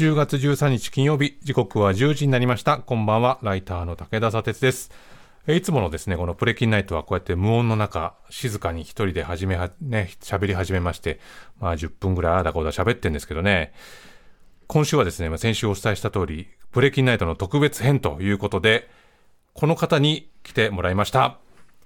10月13日金曜日時刻は10時になりました。こんばんは。ライターの武田砂鉄です。えいつものですねこのプレキンナイトはこうやって無音の中静かに一人で始めはね喋り始めましてまあ10分ぐらいあだこだ喋ってんですけどね。今週はですねまあ先週お伝えした通りプレキンナイトの特別編ということでこの方に来てもらいました。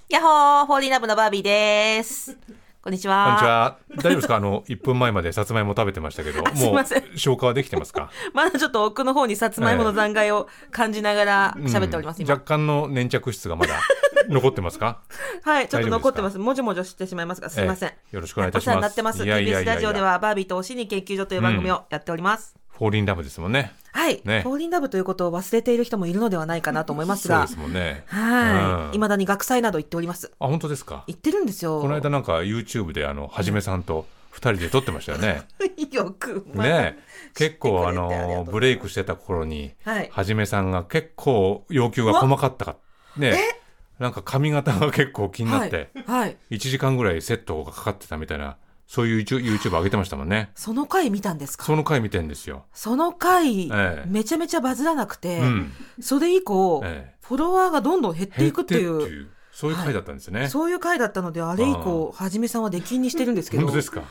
やっほー、ホーリーラブのバービーです。こんにちは。こんにち。は大丈夫ですか？あの 1分前までさつまいも食べてましたけどもう消化はできてますか？まだちょっと奥の方にさつまいもの残骸を感じながら喋っております、今。うん若干の粘着質がまだ 残ってますか？はい、ちょっと残ってま。すもじもじょしてしまいますが、すいません。ええよろしくお願いいたしますお世話になってます。TBS やラジオでは、バービーとお心理研究所という番組をやっております。フォーリンラブですもんねはい、ね。フォーリンラブということを忘れている人もいるのではないかなと思いますが。そうで、すもんね。はい、うん。未だに学祭など行っております。あ本当ですか？行ってるんですよ。この間なんか YouTube であのはじめさんと2人で撮ってましたよね。よく、まあ。ね。結構あのブレイクしてた頃にはい。はじめさんが結構要求が細かったかね。なんか髪型が結構気になって、はい。1時間ぐらいセットがかかってたみたいなそういう YouTube, 上げてましたもんね。その回見たんですか？その回見てんですよ。その回、ええ。めちゃめちゃバズらなくて、うん。それ以降、ええ。フォロワーがどんどん減っていくってい減う、っていうそういう回だったんですね、そういう回だったので、あれ以降、はじめさんは出禁にしてるんですけど、本当ですか？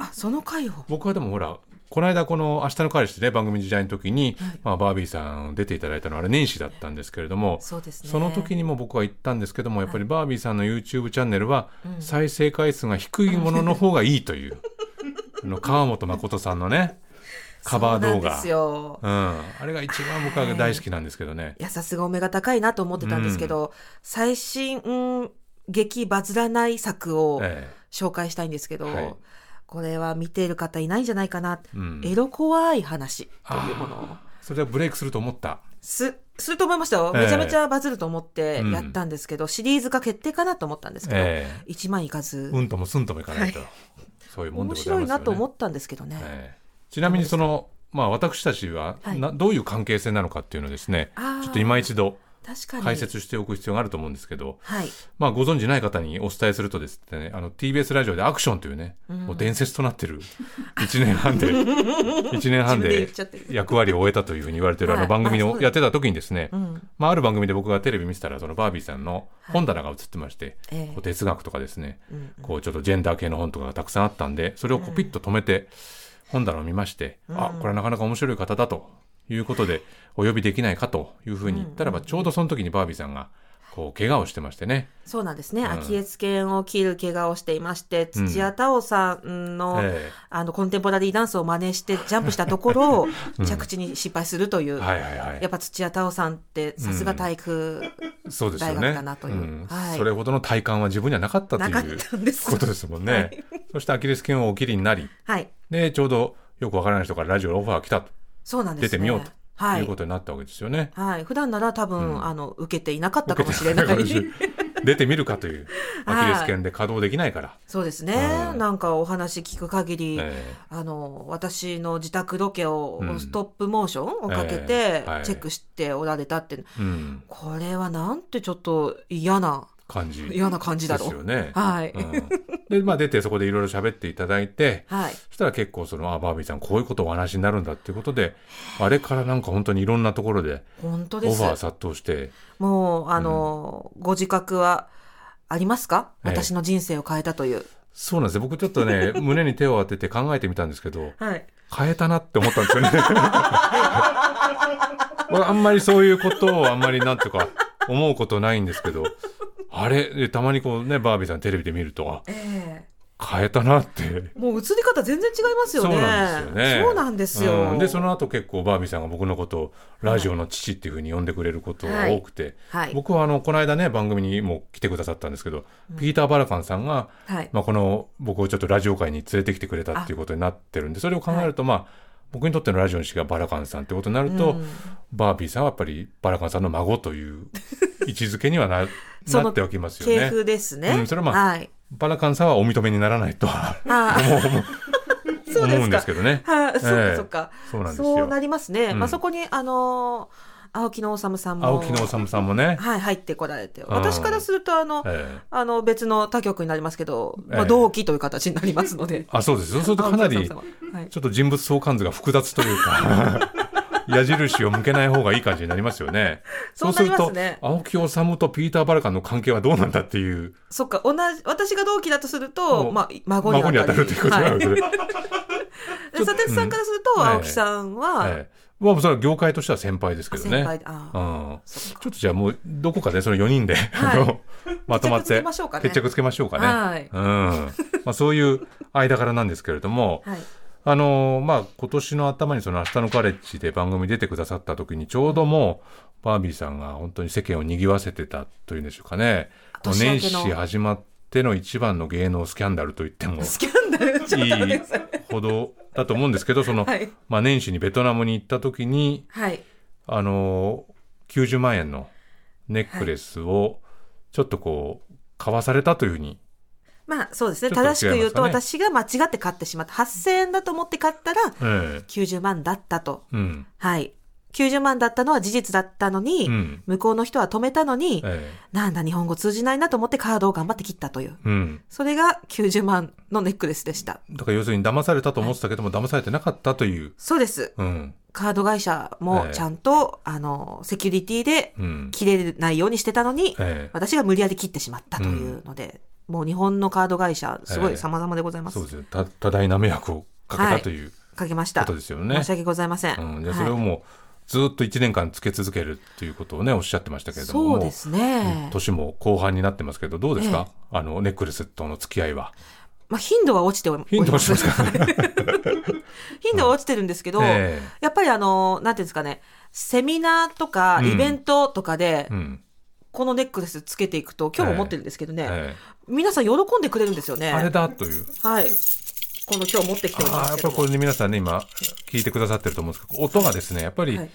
あ、その回を。僕はでもほらこの間この「明日の彼氏」ね番組時代の時に、はい。まあ、バービーさん出ていただいたのはあれ年始だったんですけれどもそうですね。その時にも僕は言ったんですけどもやっぱりバービーさんの YouTube チャンネルはうん。再生回数が低いものの方がいいという あの川本誠さんのねカバー動画。そうなんあれが一番僕は大好きなんですけどね、い。や、さすがお目が高いなと思ってたんですけど、最新、うん劇バズらない作をえ。紹介したいんですけど、はいこれは見ている方いないんじゃないかな。えうん、エロ怖い話というものを。それでブレイクすると思った。す、すると思いましたよ。ええ。めちゃめちゃバズると思ってうん。やったんですけど、シリーズ化決定かなと思ったんですけど、え1万いかず、えうんともすんともいかないと、はそういうもんで面ございますよね。白いなと思ったんですけどね。ええ。ちなみにその、まあ、私たちははい。な、どういう関係性なのかっていうのをですね。ちょっと今一度。解説しておく必要があると思うんですけど、はい。まあ、ご存知ない方にお伝えするとですねあの TBS ラジオでアクションというね、うん。もう伝説となってる1年半で 1年半で役割を終えたというふうに言われてるあはい。の番組をやってた時にですね、うん。まあ、ある番組で僕がテレビ見てたらそのバービーさんの本棚が映ってまして、ええ。こう哲学とかですねうんこうちょっとジェンダー系の本とかがたくさんあったんでそれをこうピッと止めて本棚を見まして、うん。あこれはなかなか面白い方だということでお呼びできないかというふうに言ったらば、うんちょうどその時にバービーさんがこう怪我をしてましてね、そうなんですね。うん。アキレス腱を切る怪我をしていまして、土屋太鳳さんの、えあの、コンテンポラリーダンスを真似してジャンプしたところ、うん。着地に失敗するという、えはいはいはい。やっぱ土屋太鳳さんってさすが体育大学だなという。それほどの体感は自分にはなかったとなかっいうたんです。ことですもんね、はい。そしてアキレス腱をお切りになりはい。でちょうどよくわからない人からラジオのオファーが来たと。出てみようとはい。いうことになったわけですよね。はい。普段なら多分、うん。あの、受けていなかったかもしれない。出てみるかという アキレス腱で稼働できないから、そうですね、うんなんかお話聞く限り、えあの、私の自宅ロケをうんストップモーションをかけえてチェックしておられたって、えうん、これはなんてちょっと嫌な、感じ嫌な感じだろう。ですよね。はい。うんで、まあ、出てそこでいろいろ喋っていただいてはい。そしたら結構そのあバービーさんこういうことをお話になるんだっていうことであれからなんか本当にいろんなところで本当ですオファー。殺到してもう、あの、ご自覚はありますか、ええ私の人生を変えたという。そうなんですよ僕ちょっとね 胸に手を当てて考えてみたんですけどはい。変えたなって思ったんですよね。俺あんまりそういうことをあんまりなんとか思うことないんですけどあれ？でたまにこうねバービーさんテレビで見るとあえ変えたなって。えもう映り方全然違いますよね。そうなんですよね。そうなんですよ。うんでその後結構バービーさんが僕のことをラジオの父っていうふうに呼んでくれることが多くて、はい。僕はあのこの間ね番組にも来てくださったんですけど、ピーター・バラカンさんが、はい。まあ、この僕をちょっとラジオ界に連れてきてくれたっていうことになってるんでそれを考えると、まあ僕にとってのラジオの師がバラカンさんってことになると、うんバービーさんはやっぱりバラカンさんの孫という 位置づけにはななっておきますよ系ね。譜ですね。うんそれはまあはい。バラカンさんはお認めにならないとは あ 思うんですけどね。はい。そうなんですよ。そうなりますね。うんまあそこにあのー青木の治さんも。青木の治さんもね、はい、入ってこられて、ん。私からするとあの、ええ。あの別の他局になりますけど、まあ、ええ同期という形になりますので。あそうですそうするとかなりちょっと人物相関図が複雑というか 矢印を向けない方がいい感じになりますよね。そうすると、なりますね。青木治とピーター・バルカンの関係はどうなんだっていう。そっか、同じ、私が同期だとするもと、うまあ、孫に孫に当たるということなので、はい。で佐哲さんからすると、うん。青木さんは、ええまあそれは業界としては先輩ですけどね。先輩で、あうあ、ん、ちょっとじゃあもうどこかでその4人で、はい まとまって決着つけましょうかねうかね。はいうんまあ、そういう間柄なんですけれども、はい。あのーまあ、今年の頭にその明日のカレッジで番組に出てくださった時にちょうどもうバービーさんが本当に世間を賑わせてたというんでしょうかね。年始始まっての一番の芸能スキャンダルと言ってもスキャンダル、いい。ほどだと思うんですけど、その、はい。まあ、年始にベトナムに行った時に、はい。あのー、90万円のネックレスをちょっとこう、買わされたというふうに、まあ、そうですね。ね正しく言うと、私が間違って買ってしまった。8000円だと思って買ったら、ええ90万だったと。うん、はい。90万だったのは事実だったのに、うん、向こうの人は止めたのに、えなんだ日本語通じないなと思ってカードを頑張って切ったという。えうん。それが90万のネックレスでした。だから要するに騙されたと思ってたけども、騙されてなかったという。そうです。うん。カード会社もええちゃんと、あの、セキュリティでうん。切れないようにしてたのに、ええ私が無理やり切ってしまったというので、もう日本のカード会社、すごええい様々でございます。そうです多大な迷惑をかけたというかけました。ことですよね。申し訳ございません。うん。で、はいそれをもう、ずっと1年間つけ続けるっていうことをね、おっしゃってましたけれども。そうですね。年も後半になってますけど、どうですか、あの、ネックレスとの付き合いは。まあ、頻度は落ちております。頻度落ちますか？頻度は落ちてるんですけど、えやっぱりあの、なんていうんですかね、セミナーとかうんイベントとかでえ、うん。このネックレスつけていくと、今日も持ってるんですけどね、え皆さん喜んでくれるんですよね。えあれだという。はい。この今日持ってきておりますやっぱりこれね、皆さんね、今、聞いてくださってると思うんですけど、音がですね、やっぱりはい、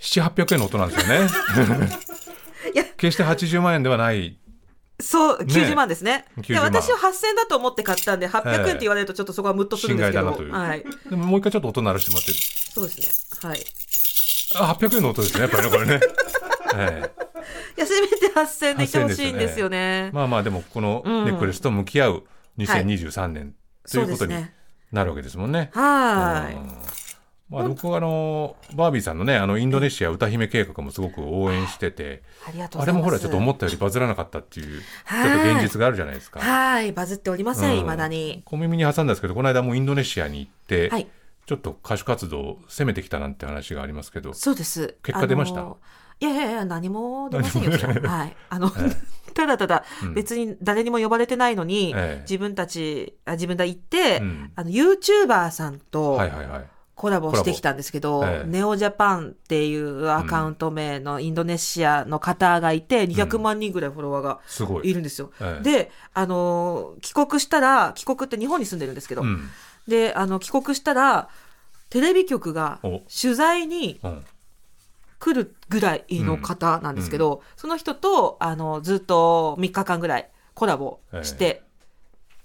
7、800円の音なんですよね。いや決して80万円ではない。そう、ね90万ですね。90で万私は8000円だと思って買ったんで、800円って言われるとちょっとそこはムッとするんですけど。心外だなはい。でももう一回ちょっと音鳴らしてもらって。そうですね。はい。いあ、800円の音ですね、やっぱりね、これね。ええや、せめて8000円でいてほしいんですよね。まあまあ、でも、このネックレスと向き合う2023年とそいううことに。なるわけですもんね。はうんまあ、僕はあの、バービーさんのね、あの、インドネシア歌姫計画もすごく応援してて、い。あれもほら、ちょっと思ったよりバズらなかったっていう、ちはいょっと現実があるじゃないですか。はい。バズっておりません、うん未だに。小耳に挟んだんですけど、この間もうインドネシアに行って、はい。ちょっと歌手活動を攻めてきたなんて話がありますけど、そうです。結果出ました？あのいやいやいや、何も出ませんよ、ははい。あの、え ただただ、うん別に誰にも呼ばれてないのに、ええ自分たち、あ自分で行って、うんあの、YouTuber さんとはいはいはい。コラボしてきたんですけど、ネオジャパンっていうアカウント名のインドネシアの方がいて、200万人ぐらいフォロワーがすごい。いるんですよ。ええで、あのー帰国したら、帰国って日本に住んでるんですけど、うん。で、あの、帰国したら、テレビ局がお取材にうん。来るぐらいの方なんですけど、その人と、あの、ずっと3日間ぐらいコラボして、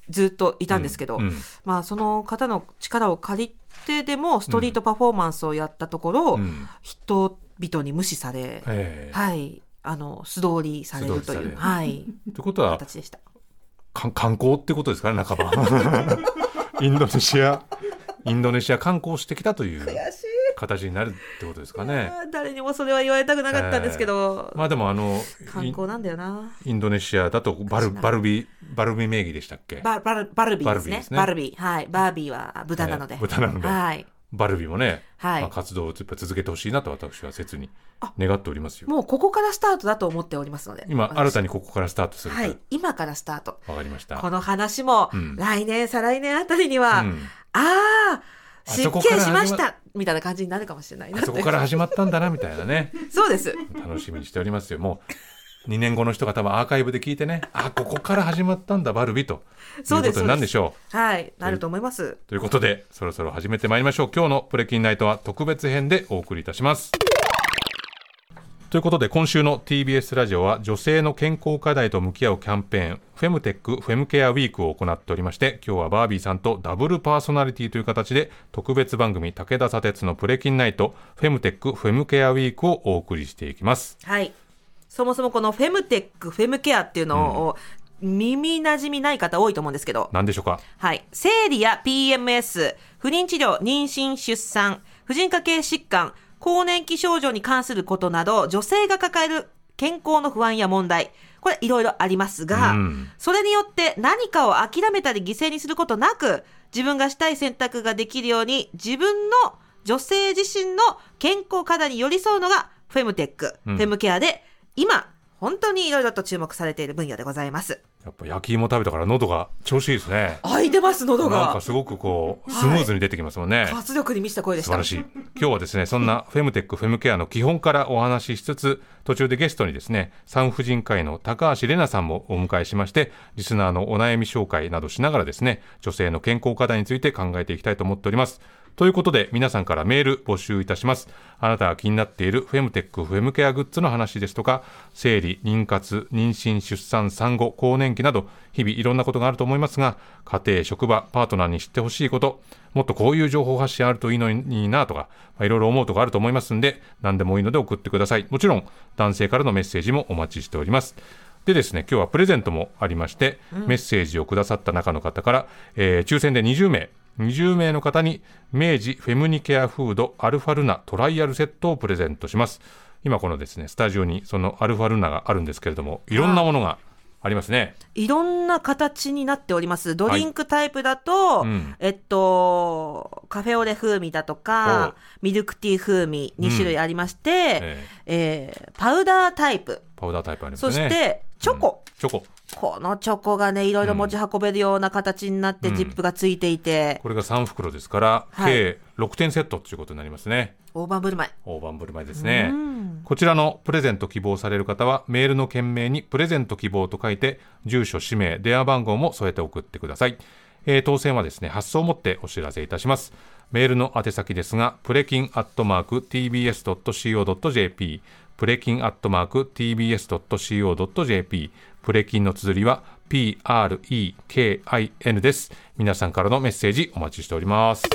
ずっといたんですけど、うん。まあ、その方の力を借りてでも、ストリートパフォーマンスをやったところ、うん。人々に無視され、ええ。はい、あの、素通りされるという、はい、ってことは、形でした。か観光ってことですかね、半ば。インドネシア、インドネシア観光してきたという。悔しい。形になるってことですかね。誰にもそれは言われたくなかったんですけど、まあでもあの、観光なんだよな。インドネシアだとバルバルビ、バルビ名義でしたっけ？ババルバルビーですね。ババルビー。はい。バービーは豚なので。ええ豚なのではい。バルビもね、はいまあ、活動をやっぱ続けてほしいなと私は切に願っておりますよ。もうここからスタートだと思っておりますので。今、私新たにここからスタートすると。はい。今からスタート。わかりました。この話もうん、来年、再来年あたりには、うんああ、あ失敬しましたみたいな感じになるかもしれないなあそこから始まったんだな、みたいなね。そうです。楽しみにしておりますよ。もう、2年後の人が多分アーカイブで聞いてね、あ、ここから始まったんだ、バルビと。そうですいうことになるんでしょう。はい。なると思います。ということで、そろそろ始めてまいりましょう。今日のプレキンナイトは特別編でお送りいたします。とということで今週の TBS ラジオは女性の健康課題と向き合うキャンペーンフェムテックフェムケアウィークを行っておりまして今日はバービーさんとダブルパーソナリティという形で特別番組武田砂鉄のプレキンナイトフェムテックフェムケアウィークをお送りしていきますはい。そもそもこのフェムテック、フェムケアっていうのを、耳馴染みない方多いと思うんですけど、何でしょうか？はい。生理や PMS、不妊治療、妊娠、出産、婦人科系疾患、更年期症状に関することなど、女性が抱える健康の不安や問題、これいろいろありますが、うん。それによって何かを諦めたり犠牲にすることなく、自分がしたい選択ができるように、自分の女性自身の健康課題に寄り添うのがフェムテック、うん。フェムケアで、今、本当にいろいろと注目されている分野でございます。やっぱ焼き芋食べたから喉が調子いいですね開いてます、喉がなんか。すごくこうスムーズに出てきますもんね、活力に満ちた声でした。素晴らしい今日はですねそんなフェムテックフェムケアの基本からお話ししつつ途中でゲストにですね産婦人科医の高橋玲奈さんもお迎えしましてリスナーのお悩み紹介などしながらですね女性の健康課題について考えていきたいと思っておりますということで皆さんからメール募集いたします。あなたが気になっているフェムテックフェムケアグッズの話ですとか生理妊活妊娠出産産後更年期など日々いろんなことがあると思いますが家庭職場パートナーに知ってほしいこともっとこういう情報発信あるといいのになとか、まあいろいろ思うとこあると思いますんで何でもいいので送ってください。もちろん男性からのメッセージもお待ちしております。でですね今日はプレゼントもありまして、メッセージをくださった中の方から、えー抽選で20名20名の方に明治フェムニケアフードアルファルナトライアルセットをプレゼントします。今このですねスタジオにそのアルファルナがあるんですけれどもいろんなものがありますね。いろんな形になっております。ドリンクタイプだと、うん。えっと、カフェオレ風味だとか、ミルクティー風味2種類ありまして、ええ。ーパウダータイプ、パウダータイプありますそねしてチョコ。チョコこのチョコがね、いろいろ持ち運べるような形になって、うん。ジップがついていて、これが3袋ですから、はい。計6点セットということになりますね。大盤振る舞い。大盤振る舞いですね。うん。こちらのプレゼント希望される方はメールの件名にプレゼント希望と書いて住所氏名電話番号も添えて送ってください、えー当選はですね発送をもってお知らせいたします。メールの宛先ですがプレキンアットマーク tbs.co.jp プレキンアットマーク tbs.co.jp プレキンの綴りは PREKIN です。皆さんからのメッセージお待ちしております。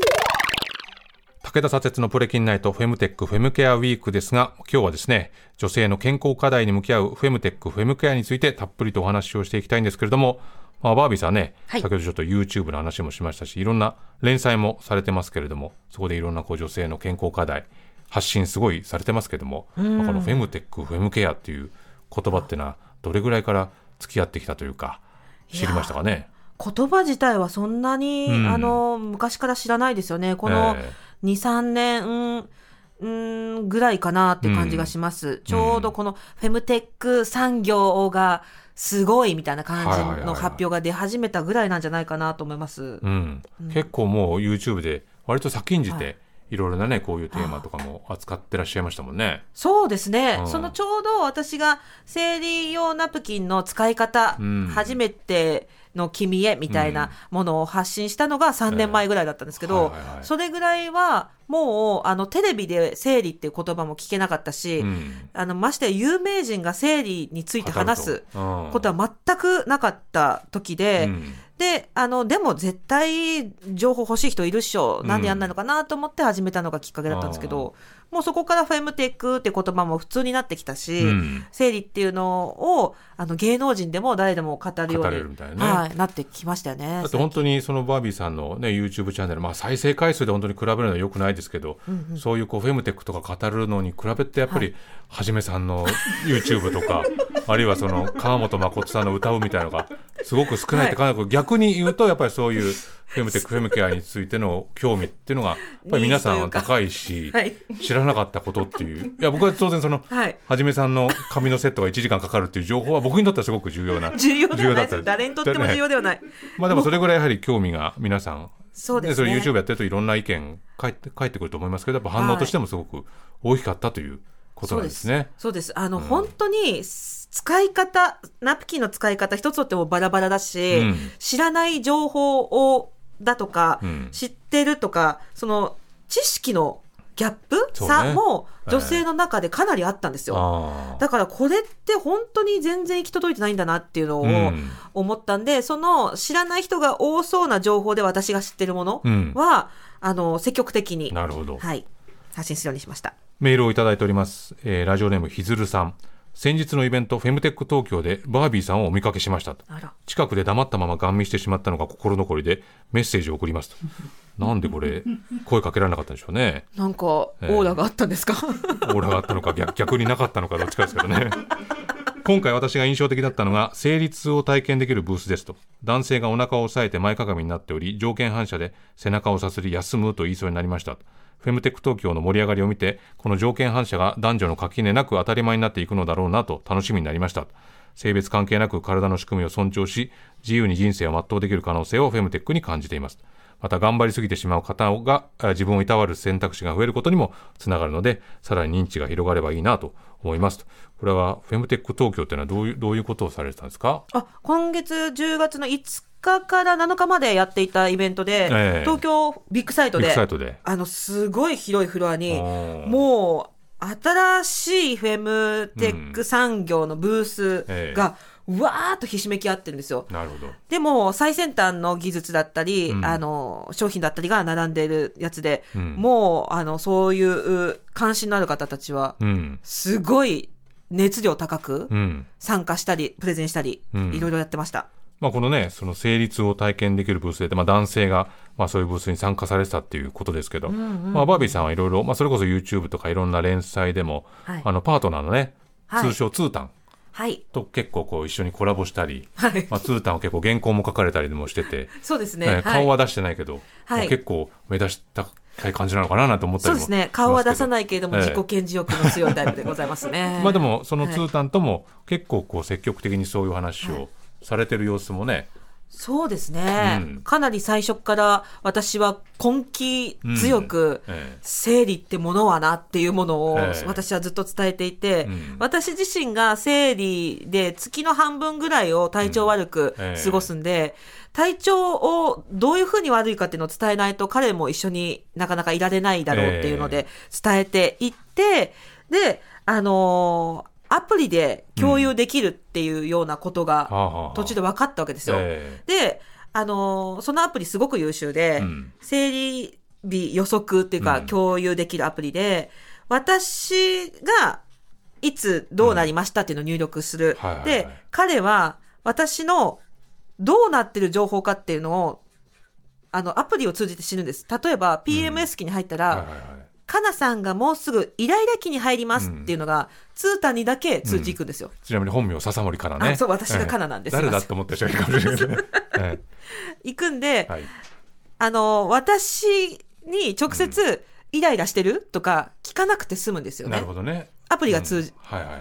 武田砂鉄のプレキンナイトフェムテックフェムケアウィークですが今日はですね女性の健康課題に向き合うフェムテックフェムケアについてたっぷりとお話をしていきたいんですけれども、まあ、バービーさんね、はい。先ほどちょっと YouTube の話もしましたしいろんな連載もされてますけれどもそこでいろんなこう女性の健康課題発信すごいされてますけども、まあこのフェムテックフェムケアっていう言葉っていうのはどれぐらいから付き合ってきたというか知りましたかね？言葉自体はそんなに、うん。あの昔から知らないですよね。このえ23年、うんうんぐらいかなっていう感じがします、ちょうどこのフェムテック産業がすごいみたいな感じの発表が出始めたぐらいなんじゃないかなと思います。うん。結構もう YouTube で割と先んじはていろいろなねこういうテーマとかも扱ってらっしゃいましたもんね。そうですね、うん。そのちょうど私が生理用ナプキンの使い方、うん。初めての君へみたいなものを発信したのが3年前ぐらいだったんですけど、それぐらいはもうあのテレビで生理っていう言葉も聞けなかったし、うん。あのましてや有名人が生理について話すこことは全くなかった時で、うんであのでも絶対情報欲しい人いるっしょ、うん。なんでやんないのかなと思って始めたのがきっかけだったんですけどもうそこからフェムテックって言葉も普通になってきたし、うん。生理っていうのをあの芸能人でも誰でも語るよう語にね。はい、なってきましたよね。だって本当にそのバービーさんの、ね、YouTube チャンネル、まあ、再生回数で本当に比べるのはよくないですけど、そういうこうフェムテックとか語るのに比べてやっぱりはじめさんの YouTube とか あるいはその川本誠さんの歌うみたいなのがすごく少ないって考えると、逆に言うとやっぱりそういうフェムテックフェムケアについての興味っていうのが やっぱり皆さんは高いしはい。知らなかったことっていう。いや僕は当然そのはじめさんの髪のセットが1時間かかるっていう情報は僕にとってはすごく重要な重要ではないです。重要だった。誰にとっても重要ではない。まあでもそれぐらいやはり興味が皆さんそうですね。それ YouTube やってるといろんな意見返って返ってくると思いますけどやっぱ反応としてもすごく大きかったということなんですね。そうです。あの、本当に使い方、ナプキンの使い方一つとってもバラバラだし、うん知らない情報をだとか、うん知ってるとか、その知識のギャップそうね差も女性の中でかなりあったんですよ。あだからこれって本当に全然行き届いてないんだなっていうのをうん思ったんで、その知らない人が多そうな情報で私が知ってるものうんは、あの、積極的に、なるほど。はい、発信するようにしました。メールをいただいております。えーラジオネームひずるさん。先日のイベント、フェムテック東京でバービーさんをお見かけしましたと。近くで黙ったままガン見してしまったのが心残りで メッセージを送りますと。なんでこれ、声かけられなかったんでしょうね。なんか、オええーラがあったんですか、オーラがあったのか逆逆になかったのかどっちかですけどね。今回私が印象的だったのが生理痛を体験できるブースですと男性がお腹を押さえて前かがみになっており条件反射で背中をさすり休むと言いそうになりましたフェムテック東京の盛り上がりを見てこの条件反射が男女の垣根なく当たり前になっていくのだろうなと楽しみになりました。性別関係なく体の仕組みを尊重し自由に人生を全うできる可能性をフェムテックに感じています。また頑張りすぎてしまう方が自分をいたわる選択肢が増えることにもつながるのでさらに認知が広がればいいなと思いますこれはフェムテック東京っていうのはどういうどういうことをされてたんですか？あ、今月10月の5日から7日までやっていたイベントで、ええ。東京ビッグサイトで、トで。あの、すごい広いフロアに、もう、新しいフェムテック産業のブースええ。が、わーっとひしめき合ってるんですよ。なるほど。でも、最先端の技術だったり、うん。あの、商品だったりが並んでいるやつで、うん。もう、あの、そういう関心のある方たちは、うん。すごい熱量高くうん。参加したり、プレゼンしたり、うん。いろいろやってました。まあ、このねその成立を体験できるブースで、まあ、男性が、まあ、そういうブースに参加されてたっていうことですけど、まあ、バービーさんはいろいろ、まあ、それこそ YouTube とかいろんな連載でも、はいあのパートナーのね、はい通称ツータンはい。と結構こう一緒にコラボしたり、はい。まあ、ツータンは結構原稿も書かれたりもしてて、そうですね。ねはい顔は出してないけど、はいまあ結構目指したい感じなのかななんて思ったそうですね。顔は出さいないけれども、ええ自己顕示欲の強いタイプでございますね。まあでもそのはいツータンとも結構こう積極的にそういう話をされてる様子もね、そうですね、うん。かなり最初から私は根気強く、ええ。生理ってものはなっていうものをええ。私はずっと伝えていて、うん。私自身が生理で月の半分ぐらいを体調悪く過ごすんで、体調をどういうふうに悪いかっていうのを伝えないと彼も一緒になかなかいられないだろうっていうので伝えていって、で、あのーアプリで共有できるっていうようなことが途中で分かったわけですよ。えで、あのーそのアプリすごく優秀で、うん。生理日予測っていうか、うん。共有できるアプリで、私がいつどうなりましたっていうのを入力する。はいはいはい。で、彼は私のどうなってる情報かっていうのを、あの、アプリを通じて知るんです。例えば、PMS 期に入ったら、はいはいはいかなさんがもうすぐイライラ期に入りますっていうのが、ツータンにだけ通知いくんですよ。ちなみに本名笹森かなね。あそう私がカナなんです。ええ誰だって思った人がいるかもしれない。ね、え行くんで、えはい。あの、私に直接、イライラしてるとか聞かなくて済むんですよね。なるほ。どね。アプリが通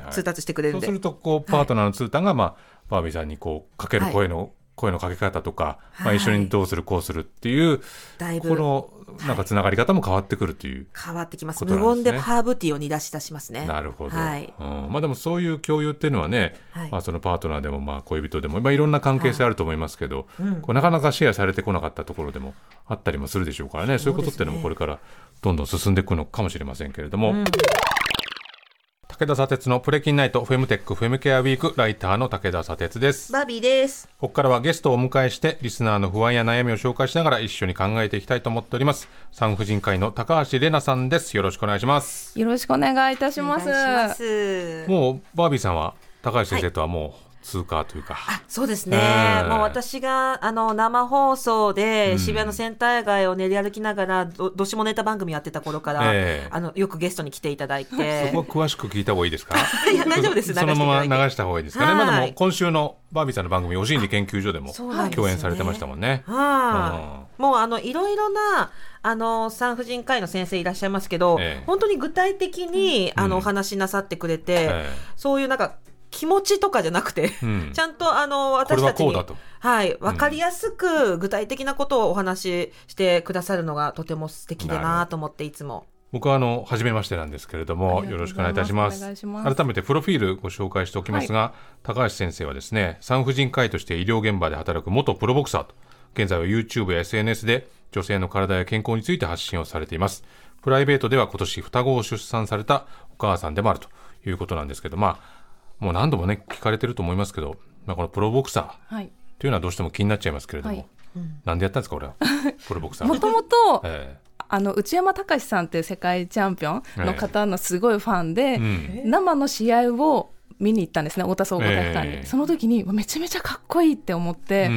通達してくれるんで。そうするとこうパートナーのツータンが、まあ、バービーさんにこうかける声の、声のかけ方とか、まあ、はい。一緒にどうするこうするっていう、だいぶこのなんかつながり方も変わってくるっていう、変わってきます。無言でハーブティーを煮出し出しますね。なるほど、はい。うん。まあ、でもそういう共有っていうのはね、はい。まあ、そのパートナーでもまあ恋人でも、まあ、いろんな関係性あると思いますけど、うん。こうなかなかシェアされてこなかったところでもあったりもするでしょうからね。そういうことっていうのもこれからどんどん進んでいくのかもしれませんけれども、うん武田砂鉄のプレキンナイトフェムテックフェムケアウィークライターの武田砂鉄です。バービーです。ここからはゲストをお迎えしてリスナーの不安や悩みを紹介しながら一緒に考えていきたいと思っております。産婦人科医の高橋玲奈さんです。よろしくお願いします。よろしくお願いいたします。もうバービーさんは高橋先生とはもう通過というか、そうですね、ええ。もう私があの生放送で渋谷のセンター街を練り歩きながらどどしもネタ番組やってた頃から、ええ。あのよくゲストに来ていただい そてこは詳しく聞いた方がいいですか？いや大丈夫です。そのまま流した方がいいですかね、はい。まあでも今週のバービーさんの番組お心理研究所でも共演されてましたもんね。はい、もうあのいろいろなあの産婦人科医の先生いらっしゃいますけど、ええ。本当に具体的に、あのお話しなさってくれて、え。そういうなんか気持ちとかじゃなくて、うん。ちゃんとあの私たちにこうだと。はい、わかりやすく具体的なことをお話ししてくださるのがとても素敵だなと思っていつも。僕はあの初めましてなんですけれどもよろしくお願いいたします。改めてプロフィールご紹介しておきますが、高橋先生はですね産婦人科医として医療現場で働く元プロボクサーと現在は YouTube や SNS で女性の体や健康について発信をされています。プライベートでは今年双子を出産されたお母さんでもあるということなんですけど、まあ、もう何度もね、聞かれてると思いますけど、まあ、このプロボクサーはい。というのはどうしても気になっちゃいますけれども、はいなんでやったんですか、これは？プロボクサー。もともと、えあの内山隆さんっていう世界チャンピオンの方のすごいファンで、えうん。生の試合を見に行ったんですね太田総合体育館に、ええ。その時にめちゃめちゃかっこいいって思って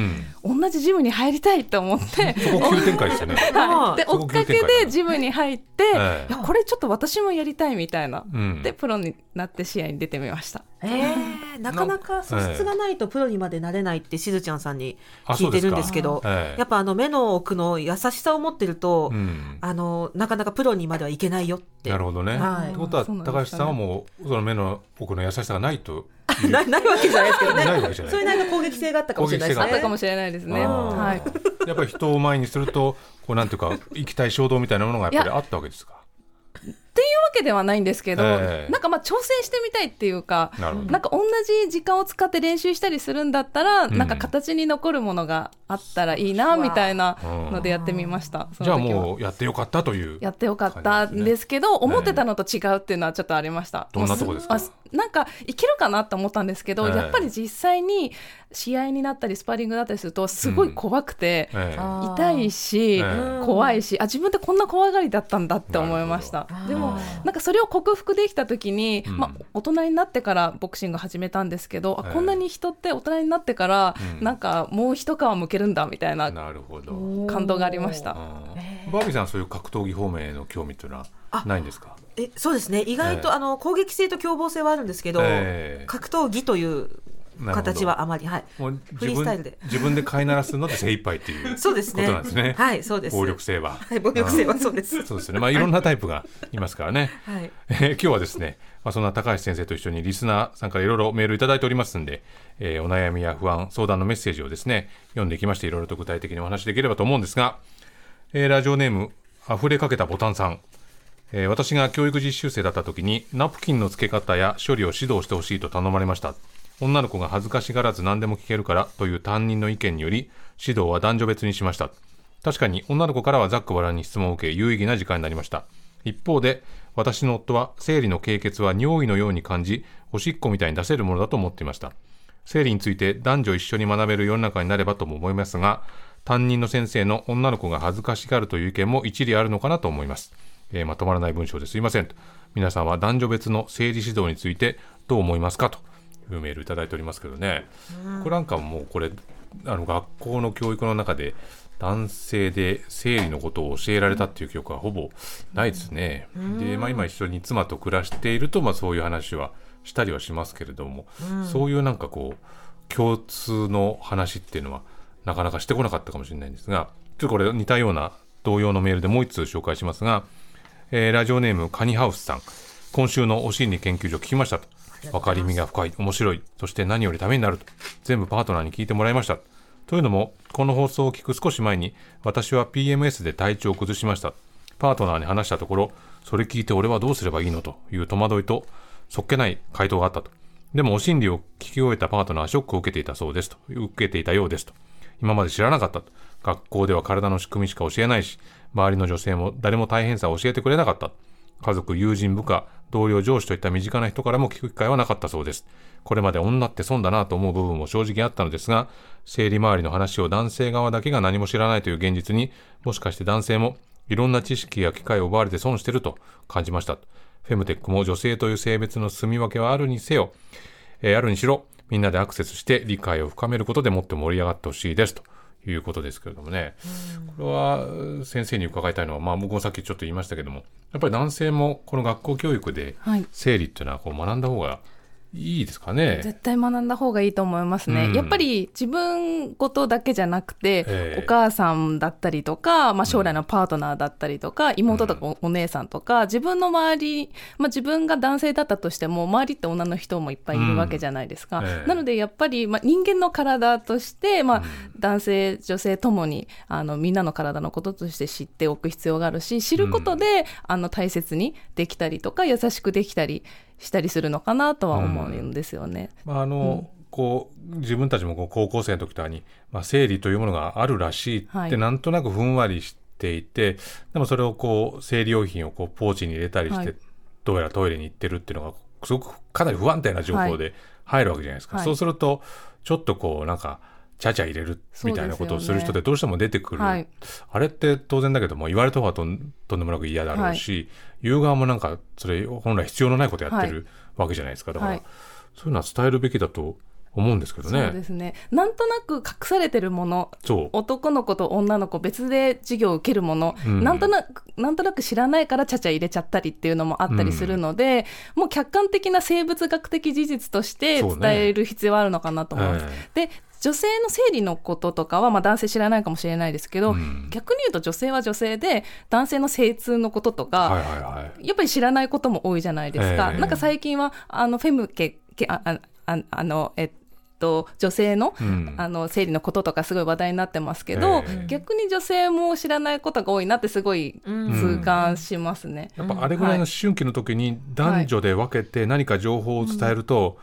う、ん。同じジムに入りたいって思って。そこ急展開してね。はい。で追っかけでジムに入って、ええ。いやこれちょっと私もやりたいみたいな、うん。でプロになって試合に出てみました。えー、なかなか素質がないとプロにまでなれないってしずちゃんさんにあ聞いてるんですけどええ。やっぱあの目の奥の優しさを持ってると、うん。あのなかなかプロにまではいけないよって。なるほどね。はい。ってことは、高橋さんはもう、その目の奥の優しさがないという。なないわけじゃないですけどね。ないわけじゃない。それなりの攻撃性があったかもしれないですね。攻撃性があったかもしれないですね。はい。やっぱり人を前にすると、こうなんていうか、行きたい衝動みたいなものがやっぱりあったわけですか？っていうわけではないんですけど、ええ。なんかまあ挑戦してみたいっていうか、なんか同じ時間を使って練習したりするんだったら、ん。なんか形に残るものがあったらいいなみたいなのでやってみました。そじゃあもうやってよかったという。やってよかったんですけど、思ってたのと違うっていうのはちょっとありました。どんなとこですか？なんかいけるかなと思ったんですけど、ええ。やっぱり実際に試合になったりスパーリングだったりするとすごい怖くて、ええ。あー痛いし、ええ怖いしあ自分ってこんな怖がりだったんだって思いました。でもなんかそれを克服できた時に、うん。まあ、大人になってからボクシング始めたんですけど、ええ。あこんなに人って大人になってから、うん。なんかもう一皮むけるんだみたいななるほど。感動がありました。うん。バービーさんはそういう格闘技方面への興味というのはないんですか？えそうですね。意外と、ええ。あの攻撃性と凶暴性はあるんですけど、ええ。格闘技という形はあまりはいもうフリースタイルで自分で飼いならすので精一杯っていう そうですねことなんですね。はいそうです暴力性は。はい暴力性はそうです、そうですね。まあいろんなタイプがいますからね。はいえー今日はですね、まあ、そんな高橋先生と一緒にリスナーさんからいろいろメールいただいておりますんで、えーお悩みや不安、相談のメッセージをですね、読んでいきまして、いろいろと具体的にお話しできればと思うんですが、えーラジオネーム、溢れかけたボタンさん。えー私が教育実習生だった時に、ナプキンの付け方や処理を指導してほしいと頼まれました。女の子が恥ずかしがらず何でも聞けるからという担任の意見により、指導は男女別にしました。確かに女の子からはざっくばらんに質問を受け有意義な時間になりました。一方で私の夫は生理の経血は尿意のように感じおしっこみたいに出せるものだと思っていました。生理について男女一緒に学べる世の中になればとも思いますが担任の先生の女の子が恥ずかしがるという意見も一理あるのかなと思います、えーまとまらない文章ですいません。と皆さんは男女別の生理指導についてどう思いますかと。いうメールいただいておりますけどね、これなんかもうこれあの学校の教育の中で男性で生理のことを教えられたっていう記憶はほぼないですね。で、まあ、今一緒に妻と暮らしていると、まあ、そういう話はしたりはしますけれども、そういうなんかこう共通の話っていうのはなかなかしてこなかったかもしれないんですがちょっとこれ似たような同様のメールでもう一通紹介しますが、えーラジオネームカニハウスさん。今週のお心理研究所聞きましたと分かりみが深い。面白い。そして何よりためになると。全部パートナーに聞いてもらいました。というのもこの放送を聞く少し前に私は PMS で体調を崩しました。パートナーに話したところそれ聞いて俺はどうすればいいの？という戸惑いとそっけない回答があったと。でもお心理を聞き終えたパートナーはショックを受けていたそうです。と受けていたようです。と今まで知らなかった。と学校では体の仕組みしか教えないし周りの女性も誰も大変さを教えてくれなかった。家族、友人、部下、同僚、上司といった身近な人からも聞く機会はなかったそうです。これまで女って損だなと思う部分も正直あったのですが、生理周りの話を男性側だけが何も知らないという現実に、もしかして男性もいろんな知識や機会を奪われて損してると感じました。フェムテックも女性という性別の住み分けはあるにせよ、えーあるにしろ、みんなでアクセスして理解を深めることでもって盛り上がってほしいですということですけれどもね。これは先生に伺いたいのは、まあ僕もさっきちょっと言いましたけども、やっぱり男性もこの学校教育ではい生理っていうのはこう学んだ方がいいですかね。絶対学んだ方がいいと思いますね、うん。やっぱり自分事だけじゃなくて、ええ。お母さんだったりとか、まあ、将来のパートナーだったりとか、妹とかおお姉さんとか自分の周り、まあ、自分が男性だったとしても周りって女の人もいっぱいいるわけじゃないですか、うん。ええ。なのでやっぱり、まあ、人間の体として、まあ、男性女性ともにあのみんなの体のこととして知っておく必要があるし知ることで、あの大切にできたりとか優しくできたりしたりするのかなとは思うんですよね。まああの、こう自分たちもこう高校生の時とかに、まあ、生理というものがあるらしいってはい。なんとなくふんわりししていてでもそれをこう生理用品をこうポーチに入れたりして、はい。どうやらトイレに行ってるっていうのがすごくかなり不安定な情報で入るわけじゃないですか、はい。そうするとちょっとこうなんかちゃちゃ入れるみたいなことをする人ってどうしても出てくる、はい。あれって当然だけども言われた方がとんとんでもなく嫌だろうし、言う側もなんかそれ本来必要のないことやってるわけじゃないですか。だから、はい。そういうのは伝えるべきだと思うんですけどそうね。ですね。なんとなく隠されてるものそう。男の子と女の子別で授業を受けるもの、うん。なんとなくなんとなく知らないからちゃちゃ入れちゃったりっていうのもあったりするので、もう客観的な生物学的事実として伝える必要はあるのかなと思います。で女性の生理のこととかは、まあ、男性知らないかもしれないですけど、うん。逆に言うと女性は女性で男性の精通のこととか、はいはいはい。やっぱり知らないことも多いじゃないですか。ええ。なんか最近はあのフェムケケああああのえっと女性の,、うん。あの生理のこととかすごい話題になってますけど、ええ。逆に女性も知らないことが多いなってすごい痛感しますね。やっぱあれぐらいの思春期の時に男女で分けて何か情報を伝えると、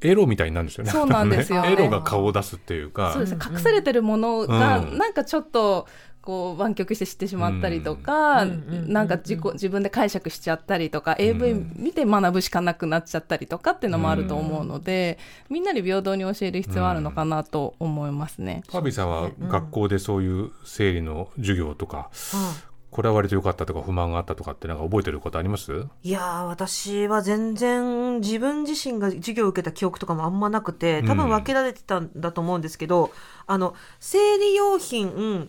エロみたいになるんですよね。そうなんですよ。ね。エロ。が顔を出すっていうか。そうです。ね、隠されてるものがうん。なんかちょっとこう湾曲して知ってしまったりとか、なんか自己自分で解釈しちゃったりとか、AV 見て学ぶしかなくなっちゃったりとかっていうのもあると思うので、みんなに平等に教える必要はあるのかなと思いますね。ファビーさんは学校でそういう生理の授業とか、これは割と良かったとか不満があったとかってなんか覚えてることあります？いやー私は全然自分自身が授業を受けた記憶とかもあんまなくて多分分けられてたんだと思うんですけど、あの生理用品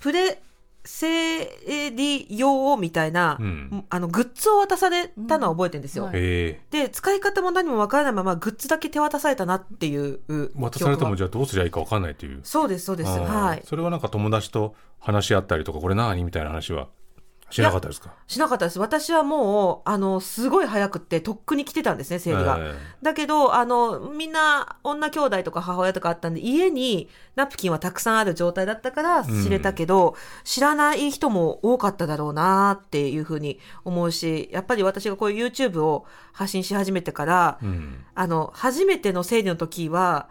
プレ生理用みたいな、うん。あのグッズを渡されたのは覚えてるんですよ。はいえ。で使い方も何も分からないままグッズだけ手渡されたなっていうえ渡されてもじゃあどうすりゃいいか分かんないっていう。そうですそうです。はい。それはなんか友達と話し合ったりとかこれ何？みたいな話はしなかったですか？しなかったです。私はもうあのすごい早くってとっくに来てたんですね生理が、えだけどあのみんな女兄弟とか母親とかあったんで家にナプキンはたくさんある状態だったから知れたけど、知らない人も多かっただろうなっていうふうに思うしやっぱり私がこういう YouTube を発信し始めてから、えうん。あの初めての生理の時は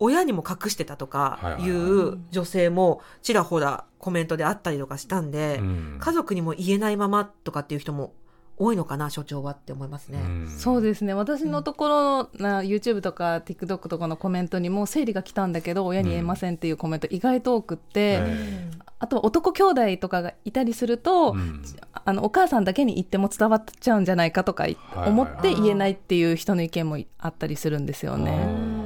親にも隠してたとかはいう女性もちらほらコメントであったりとかしたんで、うん。家族にも言えないままとかっていう人も多いのかな所長はって思いますね。うん。そうですね。私のところな YouTube とか TikTok とかのコメントにも生理が来たんだけど親に言えませんっていうコメント意外と多くって、えあとは男兄弟とかがいたりすると、うん。あのお母さんだけに言っても伝わっちゃうんじゃないかとか思って言えないっていう人の意見もあったりするんですよあね。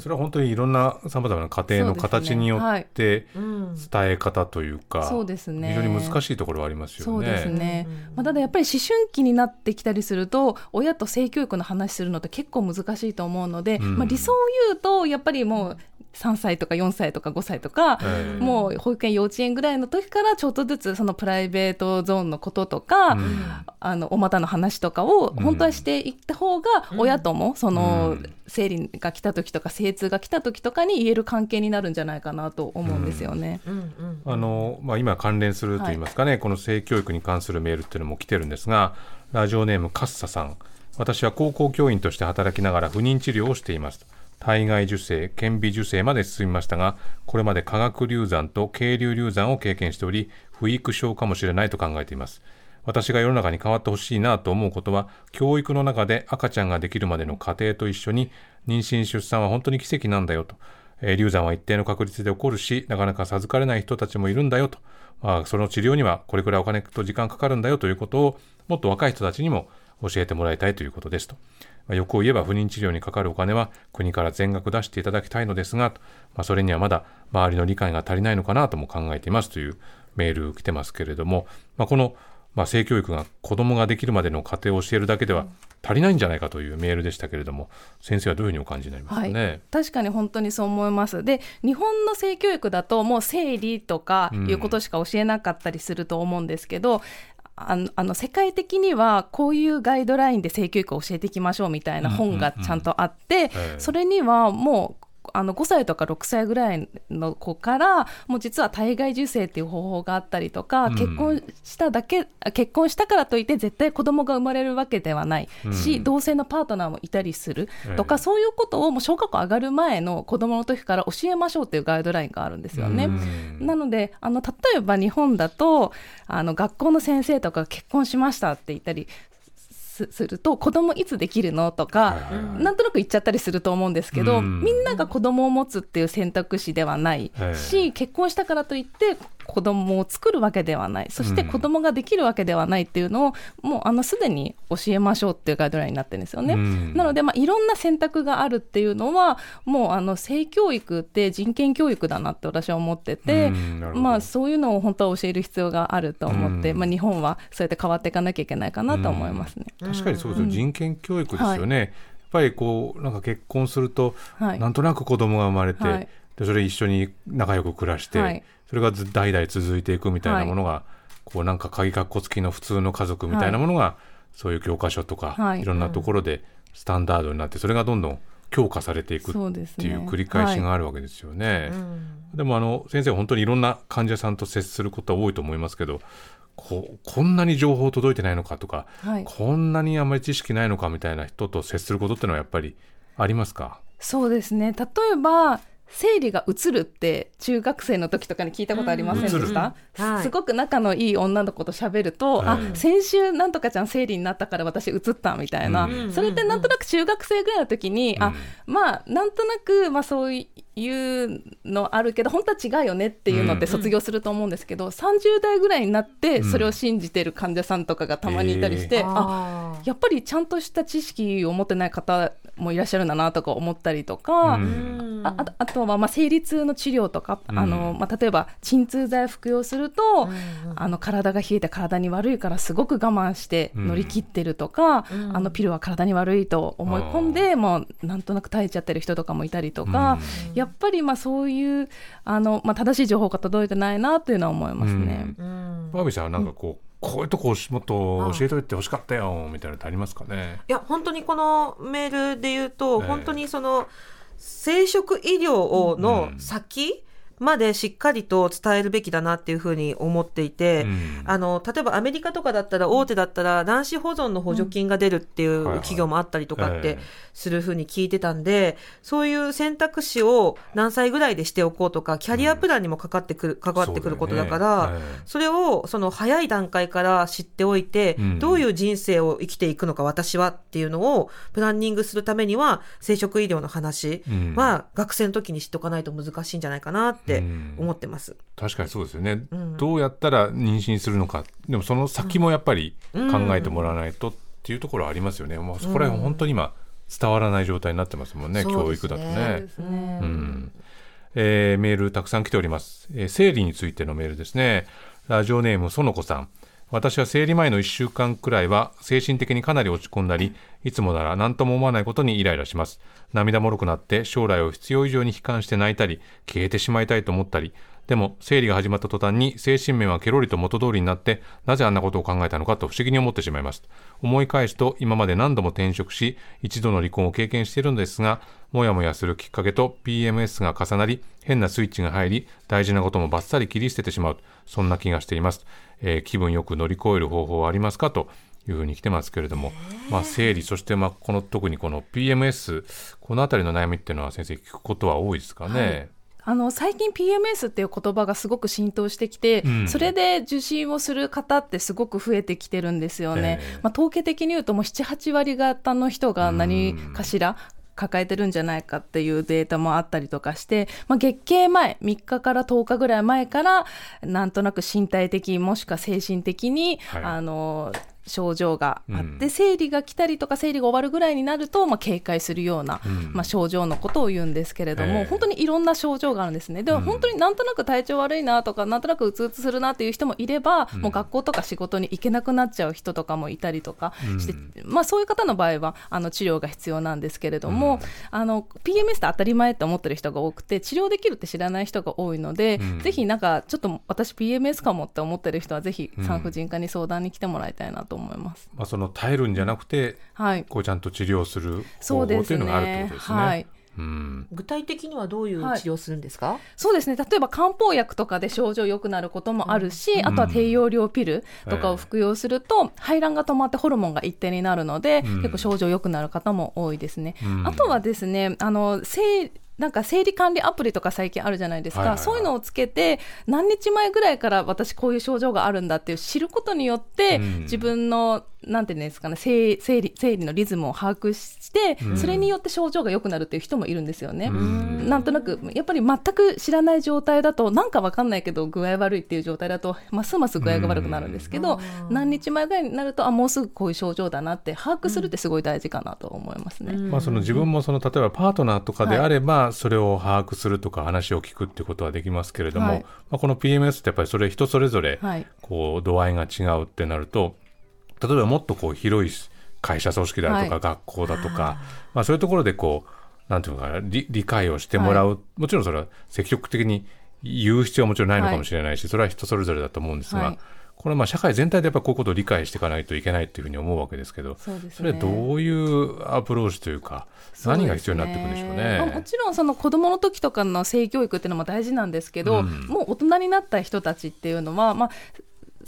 それは本当にいろんなさまざまな家庭の形によってうん。伝え方というか、そうですね。非常に難しいところはありますよね。そうですね、まあ、ただやっぱり思春期になってきたりすると親と性教育の話するのって結構難しいと思うので、うん。まあ、理想を言うとやっぱりもう3歳とか4歳とか5歳とか、ええ。もう保育園幼稚園ぐらいの時からちょっとずつそのプライベートゾーンのこととか、うん。あのお股の話とかを本当はしていった方が親ともそのうん。生理が来た時とか精通が来た時とかに言える関係になるんじゃないかなと思うんですよね。うん。うんあのまあ、今関連するといいますかね、この性教育に関するメールっていうのも来てるんですがラジオネームカッサさん。私は高校教員として働きながら不妊治療をしています体外受精顕微授精まで進みましたがこれまで化学流産と渓流流産を経験しており不育症かもしれないと考えています。私が世の中に変わってほしいなと思うことは教育の中で赤ちゃんができるまでの過程と一緒に妊娠出産は本当に奇跡なんだよと。えー流産は一定の確率で起こるしなかなか授かれない人たちもいるんだよと、まあ、その治療にはこれくらいお金と時間かかるんだよということをもっと若い人たちにも教えてもらいたいということですと、まあ、欲を言えば不妊治療にかかるお金は国から全額出していただきたいのですが、まあ、それにはまだ周りの理解が足りないのかなとも考えていますというメール来てますけれども、まあ、このま、性教育が子供ができるまでの過程を教えるだけでは足りないんじゃないかというメールでしたけれども先生はどういうふうにお感じになりますかね？確かに本当にそう思いますで日本の性教育だともう生理とかいうことしか教えなかったりすると思うんですけど、あのあの世界的にはこういうガイドラインで性教育を教えていきましょうみたいな本がちゃんとあって、ええ。それにはもうあの5歳とか6歳ぐらいの子からもう実は体外受精っていう方法があったりとか、うん。結婚しただけ結婚したからといって絶対子供が生まれるわけではない。し、うん。同性のパートナーもいたりする。とか、ええそういうことをもう小学校上がる前の子供の時から教えましょうっていうガイドラインがあるんですよね。うん。なのであの例えば日本だとあの学校の先生とか結婚しましたって言ったりすすると子供いつできるのとか、はいはいはい。なんとなく言っちゃったりすると思うんですけど、うん。みんなが子供を持つっていう選択肢ではないえし、結婚したからといって子供を作るわけではない。そしてうん。子供ができるわけではないっていうのを、もうあのすでに教えましょうっていうガイドラインになってるんですよね。うん。なので、まあ、いろんな選択があるっていうのはもうあの性教育って人権教育だなって私は思ってて、うん。まあ、そういうのを本当は教える必要があると思って、うん。まあ、日本はそうやって変わっていかなきゃいけないかなと思いますね。確かにそうですよ、人権教育ですよね、やっぱりこうなんか結婚すると、はい。なんとなく子供が生まれて、はい。でそれ一緒に仲良く暮らして、はいそれがず代々続いていくみたいなものが、こうなんか鍵かっこつきの普通の家族みたいなものが、そういう教科書とか、はい。い、ろんなところでスタンダードになってそれがどんどん強化されていくっていう繰り返しがあるわけですよね。でもあの先生本当にいろんな患者さんと接することは多いと思いますけどここんなに情報届いてないのかとか、はい。こんなにあんまり知識ないのかみたいな人と接することってのはやっぱりありますか？そうですね。例えば生理が移るって中学生の時とかに聞いたことありませんでした、うんうんはい。すごく仲のいい女の子と喋ると、あうん。先週なんとかちゃん生理になったから私移ったみたいな、うん。それってなんとなく中学生ぐらいの時に、あまあなんとなく、まあ、そういうのあるけど本当は違うよねっていうのって卒業すると思うんですけど、30代ぐらいになってそれを信じてる患者さんとかがたまにいたりして、えあやっぱりちゃんとした知識を持ってない方もいらっしゃるんだなとか思ったりとか、うん。ああとはまあ生理痛の治療とか、うん。あのまあ、例えば鎮痛剤を服用すると、あの体が冷えて体に悪いからすごく我慢して乗り切ってるとか、うん。あのピルは体に悪いと思い込んで、もうなんとなく耐えちゃってる人とかもいたりとか、やっぱりまあそういうあの、まあ、正しい情報が届いてないなというのは思いますね。うん。バービーさんはなんかこう、こういうとこもっと教えといてほしかったよみたいなのってありますかね？いや本当にこのメールで言うと、ええ。本当にその生殖医療の先までしっかりと伝えるべきだなっていうふうに思っていて、うん。あの例えばアメリカとかだったら大手だったら卵子保存の補助金が出るっていう企業もあったりとかっええ。てするふうに聞いてたんで、そういう選択肢を何歳ぐらいでしておこうとかキャリアプランにもかかってくる、関わってくることだから。それをその早い段階から知っておいて、うん。どういう人生を生きていくのか私はっていうのをプランニングするためには生殖医療の話うん。は学生の時に知っておかないと難しいんじゃないかなってうん。思ってます。確かにそうですよね、うん。どうやったら妊娠するのか。でもその先もやっぱり考えてもらわないとっていうところはありますよね、もうそこら辺本当に今伝わらない状態になってますもんね、そう教育だとね。そうね。うん。えーメールたくさん来ております、えー生理についてのメールですね。ラジオネーム園子さん私は生理前の1週間くらいは精神的にかなり落ち込んだりいつもなら何とも思わないことにイライラします。涙もろくなって将来を必要以上に悲観して泣いたり消えてしまいたいと思ったりでも生理が始まった途端に精神面はケロリと元通りになってなぜあんなことを考えたのかと不思議に思ってしまいます。思い返すと今まで何度も転職し一度の離婚を経験しているのですがもやもやするきっかけと PMS が重なり変なスイッチが入り大事なこともバッサリ切り捨ててしまう。そんな気がしています、えー気分よく乗り越える方法はありますかというふうに来てますけれども、まあ、生理そしてまあこの特にこの PMS このあたりの悩みっていうのは先生聞くことは多いですかね、あの最近 PMS っていう言葉がすごく浸透してきて、うん。それで受診をする方ってすごく増えてきてるんですよね。ええ。まあ、統計的に言うともう7、8割方の人が何かしら抱えてるんじゃないかっていうデータもあったりとかして、まあ、月経前3日から10日ぐらい前からなんとなく身体的もしくは精神的に、はい。あの症状があって、うん。生理が来たりとか生理が終わるぐらいになると、まあ、警戒するような、うん。まあ、症状のことを言うんですけれども、ええ。本当にいろんな症状があるんですね。でもうん。本当になんとなく体調悪いなとか、なんとなくうつうつするなっていう人もいれば、うん。もう学校とか仕事に行けなくなっちゃう人とかもいたりとかして、うんまあ、そういう方の場合はあの治療が必要なんですけれども、うん。あの PMS って当たり前って思ってる人が多くて治療できるって知らない人が多いので、うん。ぜひなんかちょっと私 PMS かもって思ってる人はぜひうん。産婦人科に相談に来てもらいたいなと思います。まあ、その耐えるんじゃなくてはい。こうちゃんと治療する方法というそうですねのがあるってことですね。はいうん。具体的にはどういう治療をするんですか、そうですね。例えば漢方薬とかで症状良くなることもあるし、あとは低用量ピルとかを服用すると、排卵が止まってホルモンが一定になるので、うん。結構症状良くなる方も多いですね。うん。あとはですねあの生なんか生理管理アプリとか最近あるじゃないですか、はいはいはい。そういうのをつけて何日前ぐらいから私こういう症状があるんだっていう知ることによって、うん。自分のなんていうんですかね生生理生理のリズムを把握して、うん。それによって症状が良くなるっていう人もいるんですよね。うん。なんとなくやっぱり全く知らない状態だとなんかわかんないけど具合悪いっていう状態だとますます具合が悪くなるんですけど、うん。何日前ぐらいになるとあもうすぐこういう症状だなって把握するってすごい大事かなと思いますね。まあ、その自分もその例えばパートナーとかであればそれを把握するとか話を聞くってことはできますけれども、はい。まあ、この PMS ってやっぱりそれ人それぞれはい。こう度合いが違うってなると例えばもっとこう広い会社組織であるとかは学校だとか、まあ、そういうところでこうなんていうのかな理理解をしてもらう、もちろんそれは積極的に言う必要はもちろんないのかもしれないし、それは人それぞれだと思うんですが、はい。これはまあ社会全体でやっぱりこういうことを理解していかないといけないというふうに思うわけですけどそね。それはどういうアプローチというか何が必要になってくるんでしょうまあねも。ちろんその子供の時とかの性教育っていうのも大事なんですけど、うん。もう大人になった人たちっていうのは、まあ、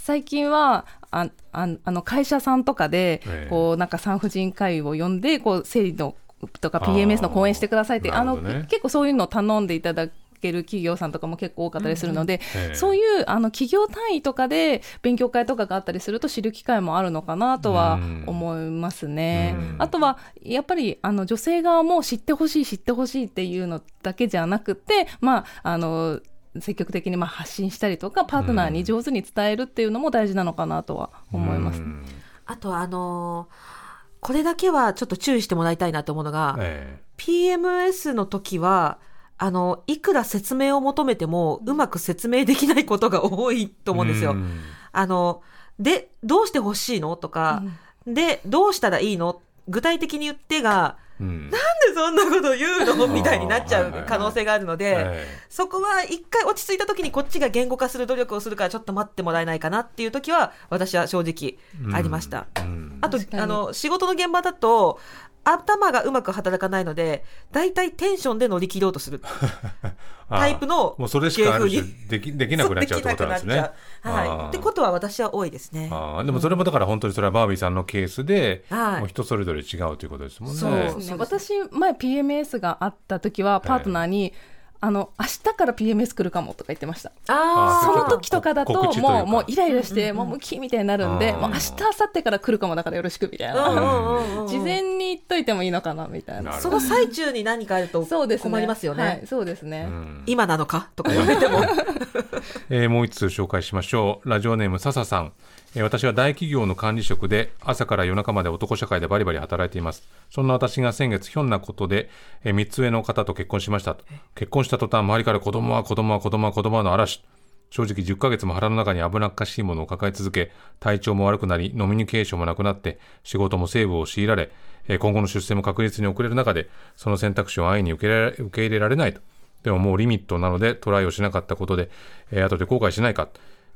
最近はあああの会社さんとかでええ。こうなんか産婦人科医を呼んでこう生理のとか PMS の講演してくださいってあの結構そういうのを頼んでいただける企業さんとかも結構多かったりするので、ええ。そういうあの企業単位とかで勉強会とかがあったりすると知る機会もあるのかなとはうん。思いますね。うん。あとはやっぱりあの女性側も知ってほしい知ってほしいっていうのだけじゃなくて、まあ、あの積極的にまあ発信したりとかパートナーに上手に伝えるっていうのも大事なのかなとは思います。うん。あとはあのーこれだけはちょっと注意してもらいたいなと思うのが、え PMS の時はあのいくら説明を求めてもうまく説明できないことが多いとえ思うんですよ。ん。あのでどうしてほしいの？とか、でどうしたらいいの？具体的に言ってがうん。なんでそんなこと言うの？みたいになっちゃう可能性があるので、えそこは一回落ち着いた時にこっちが言語化する努力をするからちょっと待ってもらえないかなっていう時は私は正直えありました。うん。あとあの仕事の現場だと頭がうまく働かないので大体テンションで乗り切ろうとする。あタイプのもうそれしかできできなくなっちゃうってことなんですね。そうできなくなっちゃう。はい、ってことは私は多いですね。あー。でもそれもだから本当にそれはバービーさんのケースで、はい。もう人それぞれ違うということですもんね。そうですね。私前 PMS があった時はパートナーに、あの明日から PMS 来るかもとか言ってました。あー。その時とかだともうもうイライラして、もうムキみたいになるんで、もう明日明後日から来るかもだからよろしくみたいな、うんうんうんうん事前に言っといてもいいのかなみたいな。その最中に何かあるとそうですね。困りますよね。はい、そうですね、うん。今なのかとか言われても。えーもう一通紹介しましょう。ラジオネーム笹さん。私は大企業の管理職で朝から夜中まで男社会でバリバリ働いています。そんな私が先月ひょんなことで、え3つ上の方と結婚しました。結婚した途端周りから子供は子供は子供は子供はの嵐。正直10ヶ月も腹の中に危なっかしいものを抱え続け、体調も悪くなり、ノミニケーションもなくなって、仕事もセーブを強いられ、今後の出世も確実に遅れる中で、その選択肢を安易に受け入れられ受け入れられないと。でももうリミットなのでトライをしなかったことで、えー後で後悔しないか。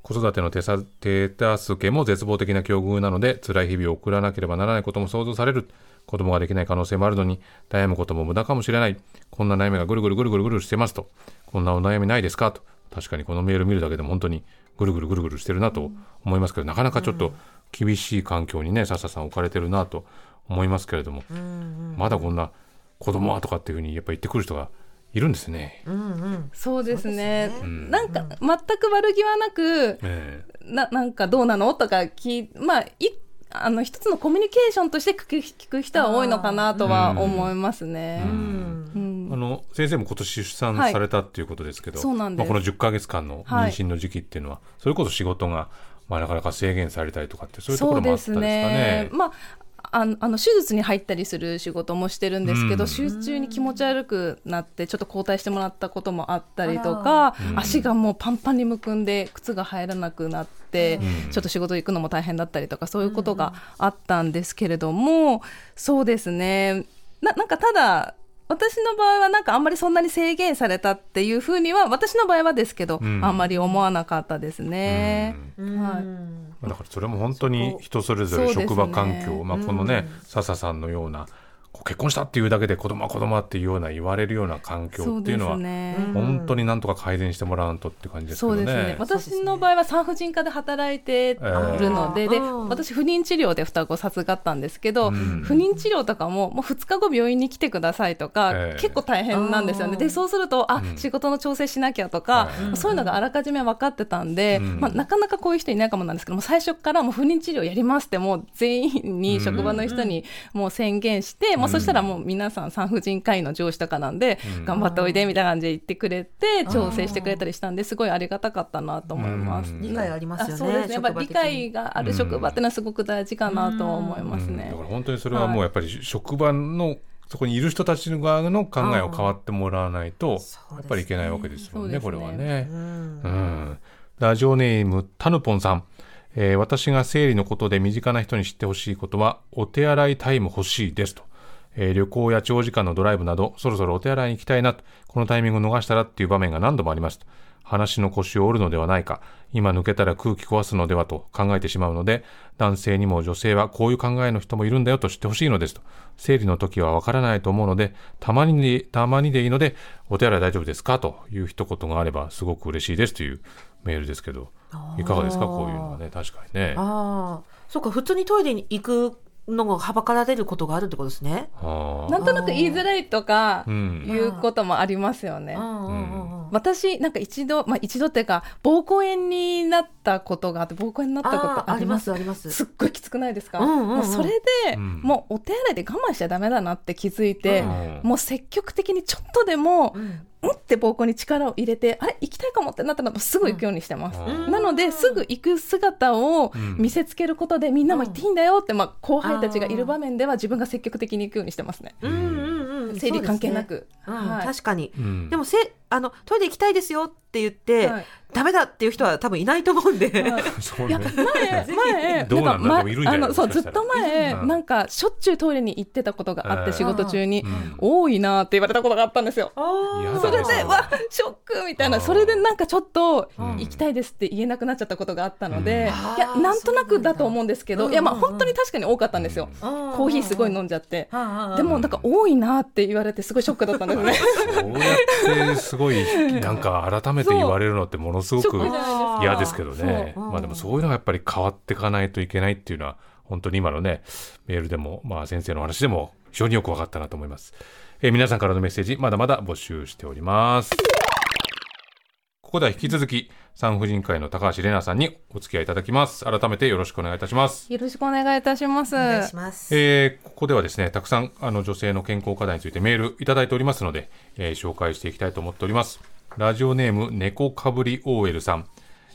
子育ての手さ手助けも絶望的な境遇なので、辛い日々を送らなければならないことも想像される。子供ができない可能性もあるのに、悩むことも無駄かもしれない。こんな悩みがぐるぐるぐるぐるぐるしてますと。こんなお悩みないですかと。確かにこのメール見るだけでも本当にぐるぐるぐるぐるしてるなと思いますけど、なかなかちょっと厳しい環境にね、笹さん置かれてるなと思いますけれども、まだこんな子供はとかっていうふうにやっぱ言ってくる人がいるんですね。うんうん。そうですね。んなんか全く悪気はなくえななんかどうなの？とか聞いまあいあの一つのコミュニケーションとして聞く聞く人は多いのかなとは思いますね。ううん。うん。えあの先生も今年出産はいされたっていうことですけど、そうなんです。まあ、この10ヶ月間のはい。妊娠の時期っていうのは、それこそ仕事が、まあ、なかなか制限されたりとかってそういうところもあったですかね。ね。まああのあの手術に入ったりする仕事もしてるんですけど、うん。手術中に気持ち悪くなってちょっと交代してもらったこともあったりとか、うん。足がもうパンパンにむくんで靴が入らなくなって、うん。ちょっと仕事行くのも大変だったりとかそういうことがあったんですけれども、そうですね。ななんかただ私の場合はなんかあんまりそんなに制限されたっていうふうには私の場合はですけど、うん。あんまり思わなかったですね。うん。はい。まあだからそれも本当に人それぞれ職場環境、まあ、このね、うん笹さんのような結婚したっていうだけで子供は子供はっていうような言われるような環境っていうのは、本当になんとか改善してもらわんとって感じですけどね。そうですね。私の場合は産婦人科で働いてるので,、でええうん。私不妊治療で双子授かったんですけど、うん。不妊治療とかももう2日後病院に来てくださいとか、ええ。結構大変なんですよね。でそうするとあ、うん。仕事の調整しなきゃとか、はいそういうのがあらかじめ分かってたんで、うん。まあ、なかなかこういう人いないかもなんですけども最初からもう不妊治療やりますってもう全員に職場の人にもう宣言して、もうそしたらもう皆さん産婦人科医の上司とかなんで、うん。頑張っておいでみたいな感じで言ってくれて調整してくれたりしたんですごいありがたかったなと思います。うん。理解ありますよねあそうですね。やっぱり理解がある職場っていうのはすごく大事かなとは思いますね。うん。だから本当にそれはもうやっぱり職場のそこにいる人たちの側の考えを変わってもらわないとやっぱりいけないわけですもんねね。これはね。うん。うん。ラジオネームタヌポンさん、えー私が生理のことで身近な人に知ってほしいことはお手洗いタイム欲しいですと、えー旅行や長時間のドライブなどそろそろお手洗いに行きたいなと。このタイミングを逃したらっていう場面が何度もありますと。話の腰を折るのではないか。今抜けたら空気壊すのではと考えてしまうので男性にも女性はこういう考えの人もいるんだよと知ってほしいのですと。生理の時はわからないと思うのでたまにでたまにでいいのでお手洗い大丈夫ですか？という一言があればすごく嬉しいですというメールですけど。いかがですか？こういうのはね。確かにね。ああそうか普通にトイレに行くのがはばかられることがあるってことですね。なんとなく言いづらいとかうん。いうこともありますよね。私なんか一度、まあ、一度っていうか膀胱炎になったことがあって膀胱炎になったこあーありまとありますすあります。すっごいきつくないですか、うんうんうん。それで、うん。もうお手洗いで我慢しちゃダメだなって気づいて、うん。もう積極的にちょっとでも、うん。うんっ？て膀胱に力を入れてあれ？行きたいかもってなったらもうすぐ行くようにしてます、うん。なのですぐ行く姿をうん。見せつけることでみんなも行っていいんだよって、まあ、後輩たちがいる場面では自分が積極的に行くようにしてますね。うんうんうん。生理関係なく、ね。うん。はい。確かに。うん。でもせあのトイレ行きたいですよって言って、はい。ダメだっていう人は多分いないと思うんで。はい。いやそうね。前 前どうなんだかでもいるんじゃない？あのそうずっと前、うん。なんかしょっちゅうトイレに行ってたことがあって、うん。仕事中に、うん。多いなって言われたことがあったんですよ。それねでわショックみたいな。それでなんかちょっとうん。行きたいですって言えなくなっちゃったことがあったので、うん。いやなんとなくだと思うんですけど、いやまあ本当に確かに多かったんですよ、ココーヒーすごい飲んじゃって、ででもなんか多いなって言われてすごいショックだったんですね。すごい なんか改めて言われるのってものすごく嫌ですけどね。まあでもそういうのがやっぱり変わっていかないといけないっていうのは本当に今のねメールでもまあ先生の話でも非常によく分かったなと思います、えー皆さんからのメッセージまだまだ募集しております。ここでは引き続き産婦人科医の高橋玲奈さんにお付き合いいただきます改めてよろしくお願いいたしますよろしくお願いいたします。お願いします。えーここではですね、たくさんあの女性の健康課題についてメールいただいておりますので、えー紹介していきたいと思っております。ラジオネーム、猫かぶり OL さん。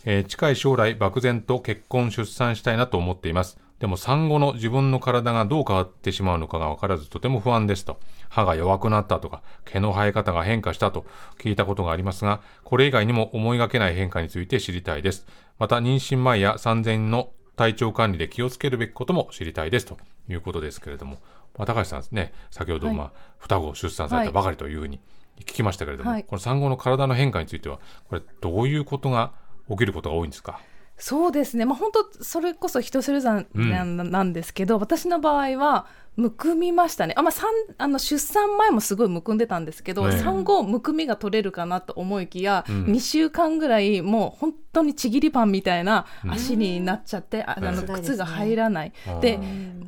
えー近い将来漠然と結婚出産したいなと思っています。でも産後の自分の体がどう変わってしまうのかが分からずとても不安ですと。歯が弱くなったとか、毛の生え方が変化したと聞いたことがありますが、これ以外にも思いがけない変化について知りたいです。また妊娠前や産前の体調管理で気をつけるべきことも知りたいですと。いうことですけれども、まあ、高橋さんですね、先ほど、はい。まあ、双子を出産されたばかりというふうに聞きましたけれども、はい。この産後の体の変化については、これ、どういうことが起きることが多いんですか？そうですね、まあ、本当それこそ人それぞれなんなんですけど、私の場合はむくみましたね。あ、まあ、産あの出産前もすごいむくんでたんですけど、ねえ。産後むくみが取れるかなと思いきや、うん。2週間ぐらいもう本当にちぎりパンみたいな足になっちゃって、ああのうん靴が入らない。で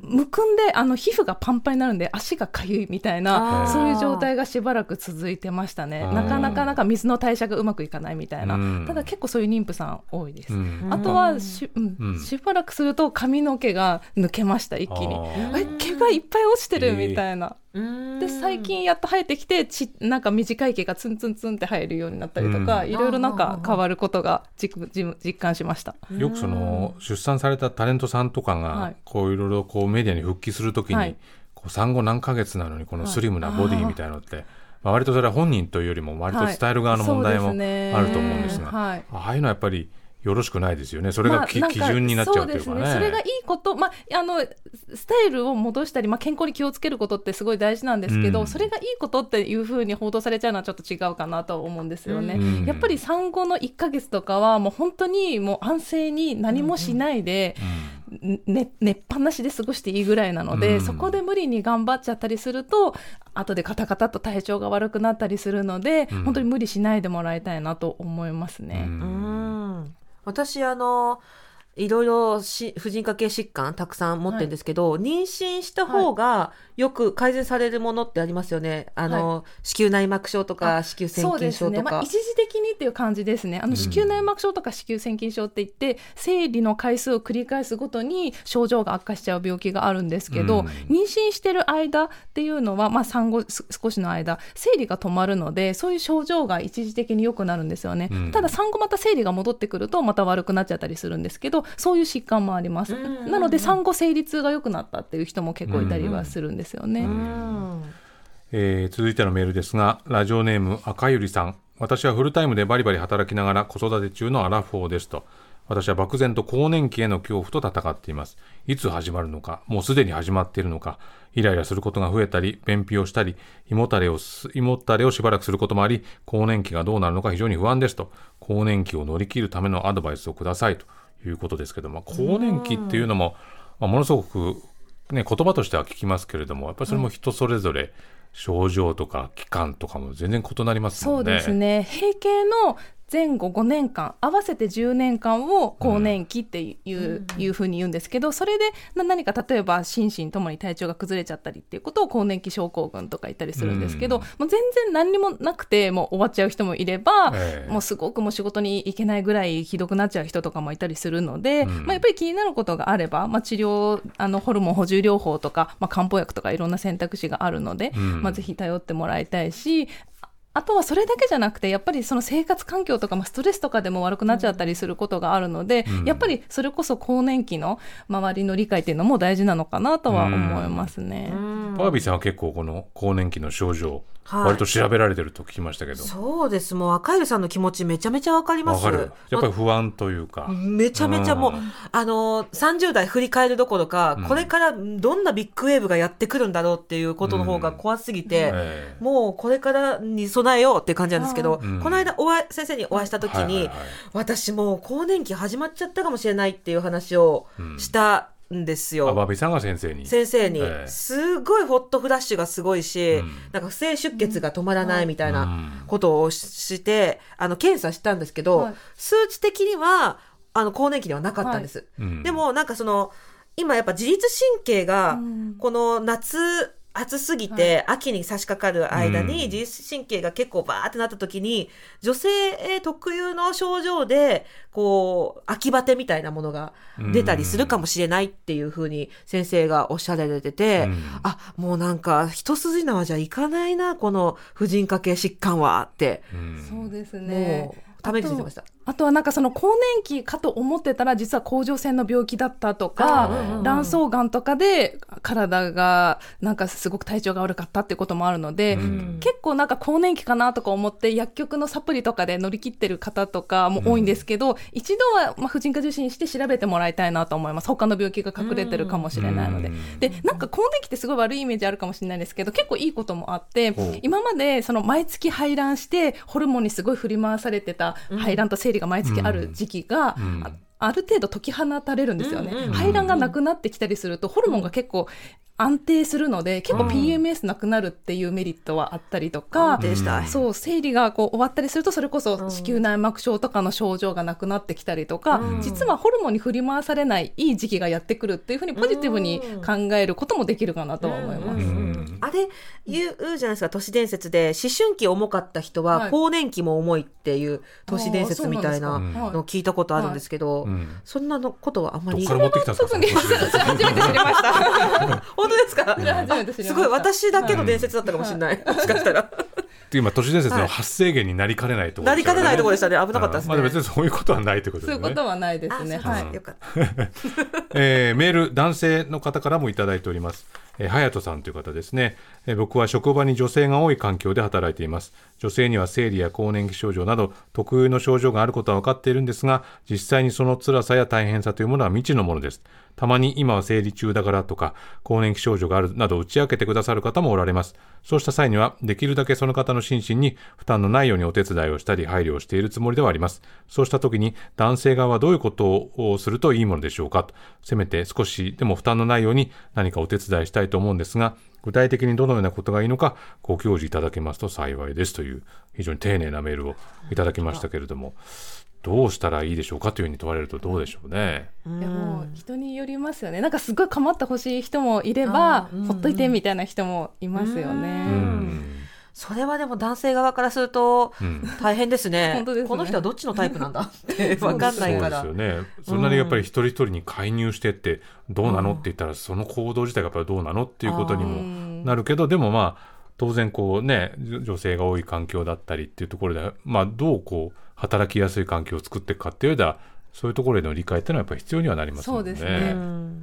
むくんであの皮膚がパンパンになるんで足がかゆいみたいあなー。そういう状態がしばらく続いてましたね。なかなかなんか水の代謝がうまくいかないみたいな、うん。ただ結構そういう妊婦さん多いです、うん。あとはし,、うんうん。しばらくすると髪の毛が抜けました一気に。え毛がいっぱい落ちてるみたいな、うん。で最近やっと生えてきてちなんか短い毛がツンツンツンって生えるようになったりとか、うん。いろいろなんか変わることが実感しました。よくその出産されたタレントさんとかがはい。こういろいろこうメディアに復帰するときに、はい。こう産後何ヶ月なのにこのスリムなボディみたいなのって、まあ、割とそれは本人というよりも割と伝える側の問題もあると思うんですが、はい。ああいうのはやっぱりよろしくないですよね。それがき、まあ基準になっちゃうというかね。そうですね。それがいいこと、まあ、あのスタイルを戻したり、まあ、健康に気をつけることってすごい大事なんですけど、うん。それがいいことっていうふうに報道されちゃうのはちょっと違うかなと思うんですよね。うん。やっぱり産後の1ヶ月とかはもう本当にもう安静に何もしないで、寝寝っぱなしで過ごしていいぐらいなので、うん。そこで無理に頑張っちゃったりすると後でカタカタと体調が悪くなったりするので、うん。本当に無理しないでもらいたいなと思いますね。うん。うん私あのいろいろし婦人科系疾患たくさん持ってるんですけど、妊娠した方がよく改善されるものってありますよね。あの、子宮内膜症とか子宮腺そうですね、筋症とか。まあ、一時的にっていう感じですね。あの子宮内膜症とか子宮腺筋症って言って、生理の回数を繰り返すごとに症状が悪化しちゃう病気があるんですけど、うん。妊娠してる間っていうのは、まあ、産後す少しの間生理が止まるのでそういう症状が一時的に良くなるんですよね、うん。ただ産後また生理が戻ってくるとまた悪くなっちゃったりするんですけどそういう疾患もあります、なので産後生理痛が良くなったっていう人も結構いたりはするんですよね。うん。えー続いてのメールですがラジオネーム赤ゆりさん。私はフルタイムでバリバリ働きながら子育て中のアラフォーですと。私は漠然と更年期への恐怖と戦っています。いつ始まるのかもうすでに始まっているのかイライラすることが増えたり便秘をしたり胃もたれをす胃もたれをしばらくすることもあり更年期がどうなるのか非常に不安ですと。更年期を乗り切るためのアドバイスをくださいということですけども更年期っていうのも、まあ、ものすごくね、言葉としては聞きますけれどもやっぱりそれも人それぞれ症状とか期間とかも全然異なりますもんね。うですね閉経の前後5年間合わせて10年間を更年期っていう,、いうふうに言うんですけどそれでな何か例えば心身ともに体調が崩れちゃったりっていうことを更年期症候群とか言ったりするんですけど、うん。もう全然何にもなくてもう終わっちゃう人もいれば、ええ。もうすごくもう仕事に行けないぐらいひどくなっちゃう人とかもいたりするので、うん。まあ、やっぱり気になることがあれば、まあ、治療あのホルモン補充療法とか、まあ、漢方薬とかいろんな選択肢があるので、うん。まあ、ぜひ頼ってもらいたいしあとはそれだけじゃなくてやっぱりその生活環境とか、まあ、ストレスとかでも悪くなっちゃったりすることがあるので、うん。やっぱりそれこそ更年期の周りの理解っていうのも大事なのかなとは思いますね。うん。バービーさんは結構この更年期の症状、はい。割と調べられてると聞きましたけど。そうです。もう赤ゆさんの気持ちめちゃめちゃわかります。わかる。やっぱり不安というか、めちゃめちゃもう、うん。あのー、30代振り返るどころか、うん。これからどんなビッグウェーブがやってくるんだろうっていうことの方が怖すぎて、ええもうこれからに備えようっていう感じなんですけど、うん。この間お会い先生にお会いした時に、はいはいはい。私もう更年期始まっちゃったかもしれないっていう話をうんしたんですよ。さんが先生に。先生に、ええ。すごいホットフラッシュがすごいし、うん。なんか不正出血が止まらないみたいなうん。ことをして、あの検査したんですけど、はい。数値的にはあの更年期ではなかったんです。うん。でもなんかその今やっぱ自律神経がうん。この夏暑すぎて秋に差し掛かる間うん。に自律神経が結構バーってなった時に女性特有の症状でこう秋バテみたいなものが出たりするかもしれないっていうふうに先生がおっしゃられてて、うん。あもうなんか一筋縄じゃいかないなこの婦人科系疾患はって。うん。そうですもねうためについてました。あとはなんかその更年期かと思ってたら実は甲状腺の病気だったとあか卵巣がんとかで体がなんかすごく体調が悪かったっていうこともあるので、うん。結構なんか更年期かなとか思って薬局のサプリとかで乗り切ってる方とかも多いんですけど、一度はまあ婦人科受診して調べてもらいたいなと思います。他の病気が隠れてるかもしれないので。うん。でなんか更年期ってすごい悪いイメージあるかもしれないですけど結構いいこともあって今までその毎月排卵してホルモンにすごい振り回されてた排卵と生理が毎月ある時期が、うんあある程度解き放たれるんですよね、排卵がなくなってきたりするとホルモンが結構安定するので結構 PMS なくなるっていうメリットはあったりとか、安定したい。そう生理がこう終わったりするとそれこそ子宮内膜症とかの症状がなくなってきたりとか、うん。実はホルモンに振り回されないいい時期がやってくるっていうふうにポジティブに考えることもできるかなとは思います。あれ言うじゃないですか都市伝説で思春期重かった人ははい。更年期も重いっていう都市伝説みたいなのを聞いたことあるんですけど、うんそんなのことはあんまりどっから持ってきたんですか？特にその都市伝説初めて知りました。本当ですか？すごい私だけの伝説だったかもしれない、もしかしたら今都市伝説の発生源になりかねないところなりかねないところでししたね。危なかったですね、まあ、別にそういうことはないということそうですね。いうことはないですね。あそうですはい。よかった。えーメール男性の方からもいただいております、えー、隼人さんという方ですね、えー僕は職場に女性が多い環境で働いています。女性には生理や更年期症状など特有の症状があることは分かっているんですが実際にその辛さや大変さというものは未知のものですたまに今は生理中だからとか、更年期症状があるなど打ち明けてくださる方もおられます。そうした際には、できるだけその方の心身に負担のないようにお手伝いをしたり配慮をしているつもりではあります。そうした時に男性側はどういうことをするといいものでしょうかとせめて少しでも負担のないように何かお手伝いしたいと思うんですが、具体的にどのようなことがいいのかご教示いただけますと幸いですという非常に丁寧なメールをいただきましたけれども、どうしたらいいでしょうかというふうに問われるとどうでしょうね。いやもう人によりますよねなんかすごい構ってほしい人もいれば、うんほっといてみたいな人もいますよね。うんそれはでも男性側からするとうん大変ですね。本当ですねこの人はどっちのタイプなんだって 分かんないから。そうですよね。そんなにやっぱり一人一人に介入してってどうなのって言ったらその行動自体がやっぱりどうなのっていうことにうもんなるけどでもまあ当然こうね女女性が多い環境だったりっていうところでまあどうこう働きやすい環境を作っていくかっていう上ではそういうところへの理解っていうのはやっぱり必要にはなりますね。そうですね。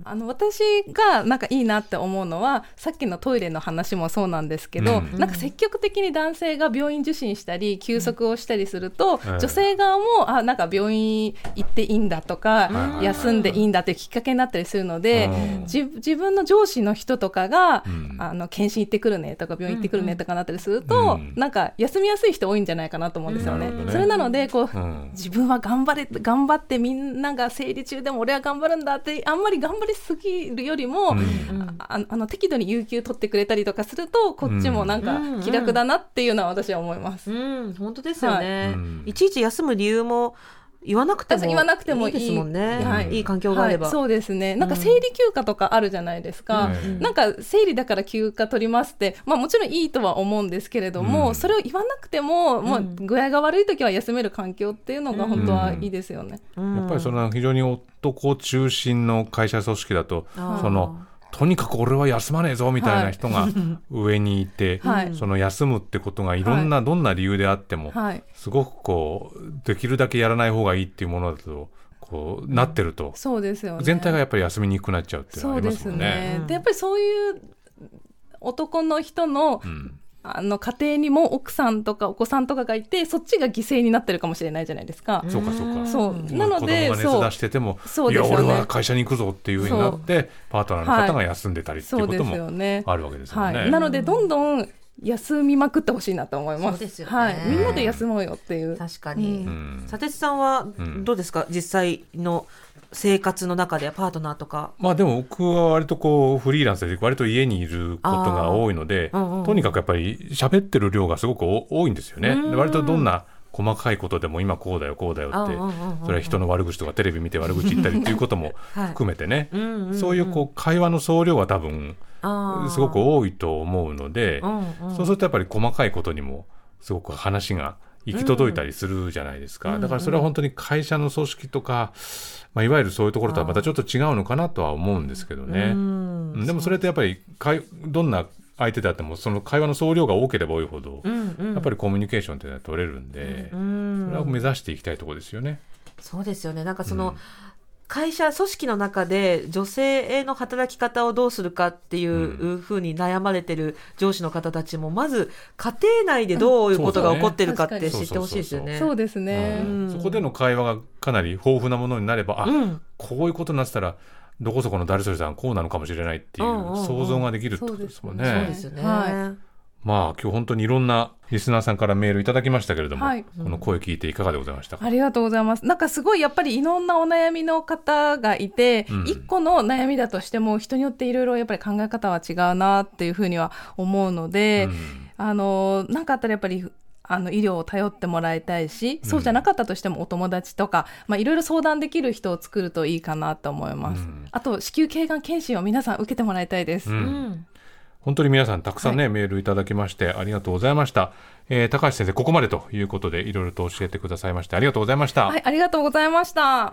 あの私がなんかいいなって思うのはさっきのトイレの話もそうなんですけど、うん。なんか積極的に男性が病院受診したり休息をしたりすると、うん。女性側もあなんか病院行っていいんだとか、うん休んでいいんだっていうきっかけになったりするので、うん。自自分の上司の人とかが、うん。あの検診行ってくるねとか病院行ってくるねとかなったりすると、うん。なんか休みやすい人多いんじゃないかなと思うんですよね。ね。それなのでこう、うん。自分は頑張れ頑張ってみんなが生理中でも俺は頑張るんだってあんまり頑張りすぎるよりも、うん。ああの適度に有給取ってくれたりとかするとこっちもなんかうん。気楽だなっていうのは私は思います。うん、本当ですよね、はい。うん。いちいち休む理由も言わなくても言わなくてもいい。ですもんね、はい。い、い環境があれば、はいそうですね。なんか生理休暇とかあるじゃないですか、うん。なんか生理だから休暇取りますって、まあ、もちろんいいとは思うんですけれども、うん。それを言わなくても、もう具合が悪い時は休める環境っていうのが本当はいいですよね。うん。やっぱりその非常に男中心の会社組織だとそのとにかく俺は休まねえぞみたいな人が上にいて、はい。その休むってことがいろんな、どんな理由であっても、はいすごくこうできるだけやらない方がいいっていうものだとこうなってると、そうですよね全体がやっぱり休みにくくなっちゃうっていうのはありますすもんね。でやっぱりそういう男の人のうんあの家庭にも奥さんとかお子さんとかがいてそっちが犠牲になってるかもしれないじゃないですか。そうかそうか。そううんなので子供が熱出してても、いや俺は会社に行くぞっていうふうになってパートナーの方が休んでたりっていそうことも。あるわけですよね。はい。なのでどんどん休みまくってほしいなと思います。そうですよねはい。みんなで休もうよっていう。確かに、佐哲さんはんどうですか、実際の生活の中でパートナーとかまあでも僕は割とこうフリーランスで割と家にいることが多いので、うんうんうんとにかくやっぱり喋ってる量がすごく多多いんですよね。割とどんな細かいことでも今こうだよこうだよってそれは人の悪口とかテレビ見て悪口言ったりっていうこともはい。含めてね、そういうこう会話の総量は多分すごく多いと思うので、そうするとやっぱり細かいことにもすごく話が行き届いたりするじゃないですか、うんだからそれは本当に会社の組織とか、まあ、いわゆるそういうところとはまたちょっと違うのかなとは思うんですけどね、うんうん。でもそれってやっぱりかいどんな相手であってもその会話の総量が多ければ多いほど、うんうん。やっぱりコミュニケーションっていうのは取れるんで、うんそれは目指していきたいところですよね。そうですよね。なんかその、うん。会社組織の中で女性への働き方をどうするかっていうふうに悩まれてる上司の方たちもまず家庭内でどういうことが起こってるかってうん知ってほしいですよね。そうですね。うん。そこでの会話がかなり豊富なものになれば、あ、うん。こういうことになってたらどこそこの誰それさんこうなのかもしれないっていう想像ができるってことですもんね。そうです。よね。はまあ今日本当にいろんなリスナーさんからメールいただきましたけれども、はい。この声聞いていかがでございましたか、ありがとうございます。なんかすごいやっぱりいろんなお悩みの方がいて、うん。一個の悩みだとしても人によっていろいろやっぱり考え方は違うなっていうふうには思うので、うん。あのなんかあったらやっぱりあの医療を頼ってもらいたいし、そうじゃなかったとしてもお友達とか、まあ、いろいろ相談できる人を作るといいかなと思います。うん。あと子宮頸がん検診を皆さん受けてもらいたいです。うん。うん。本当に皆さんたくさんね、メールいただきましてありがとうございました、えー高橋先生ここまでということでいろいろと教えてくださいましてありがとうございました、はい、ありがとうございました。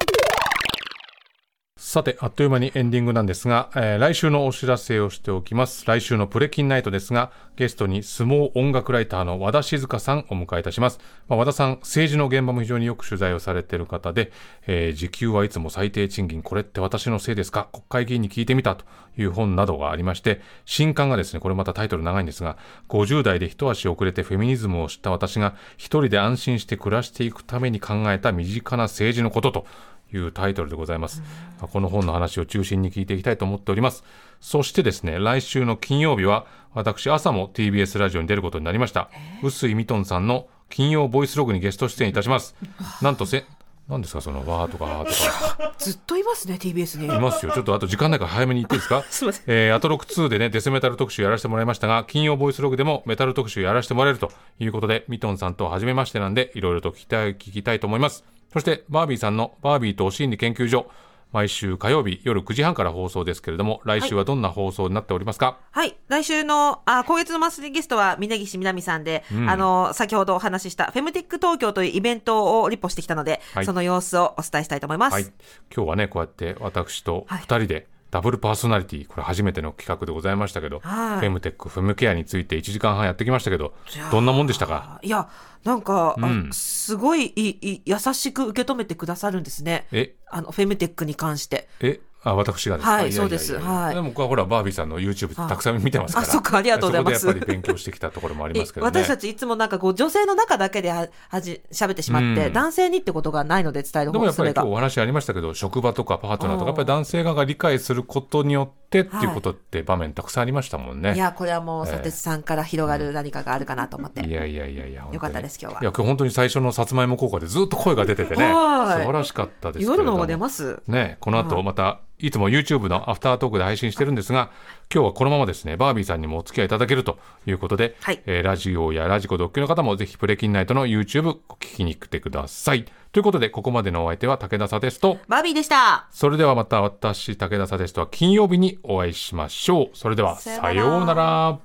さて、あっという間にエンディングなんですが、えー来週のお知らせをしておきます。来週のプレキンナイトですが、ゲストに相撲音楽ライターの和田静香さんをお迎えいたします。まあ、和田さん、政治の現場も非常によく取材をされている方で、えー時給はいつも最低賃金、これって私のせいですか？国会議員に聞いてみたという本などがありまして、新刊がですね、これまたタイトル長いんですが、50代で一足遅れてフェミニズムを知った私が、一人で安心して暮らしていくために考えた身近な政治のことというタイトルでございます。まあこの本の話を中心に聞いていきたいと思っております。そしてですね、来週の金曜日は、私、朝も TBS ラジオに出ることになりました。臼井ミトンさんの金曜ボイスログにゲスト出演いたします。なんとせ、何ですか、その、わーとか、あーとか。ずっといますね TBS にいますよ。ちょっとあと時間ないから早めに言っていいですか？すいませんえー、アトロク2でね、デスメタル特集やらせてもらいましたが、金曜ボイスログでもメタル特集やらせてもらえるということで、ミトンさんと初めましてなんで、いろいろと聞きたい、聞きたいと思います。そして、バービーさんのバービーと心理研究所、毎週火曜日夜9時半から放送ですけれども、来週はどんな放送になっておりますか、はい。来週の、あ、今月のマンスリーゲストは、峯岸みなみさんで、んあの、先ほどお話しした、フェムテック東京というイベントをリポしてきたので、はいその様子をお伝えしたいと思います。はい。今日はね、こうやって私と2人で、ダブルパーソナリティ、これ初めての企画でございましたけど、はい。フェムテック、フェムケアについて1時間半やってきましたけど、どんなもんでしたか？いや、なんか、あうん。すごいいい優しく受け止めてくださるんですね。え、あの、フェムテックに関して。え、あ、私がですか？はいそうです。はい。でも僕はほら、バービーさんの YouTube たくさん見てますから。あそっかありがとうございます。やっぱり勉強してきたところもありますけどね。私たちいつもなんかこう、女性の中だけでは、はじ、喋ってしまって、うん。男性にってことがないので伝える方でもやっぱり今日。お話ありましたけど、職場とかパートナーとか、うんやっぱり男性側が理解することによってっていうことって場面たくさんありましたもんね。いや、これはもう、ええ佐哲さんから広がる何かがあるかなと思って。いやいやいやいや、よかったです今日はいや、今日本当に最初のさつまいも効果でずっと声が出ててね、はい素晴らしかったです。夜の方が出ます？ね、この後また、いつも YouTube のアフタートークで配信してるんですが、今日はこのままですね、バービーさんにもお付き合いいただけるということで、はいえーラジオやラジコ独居の方もぜひプレキンナイトの YouTube 聞きに来てください。ということで、ここまでのお相手は武田さですと、バービーでした。それではまた私、武田さですとは金曜日にお会いしましょう。それでは、さようならさようなら。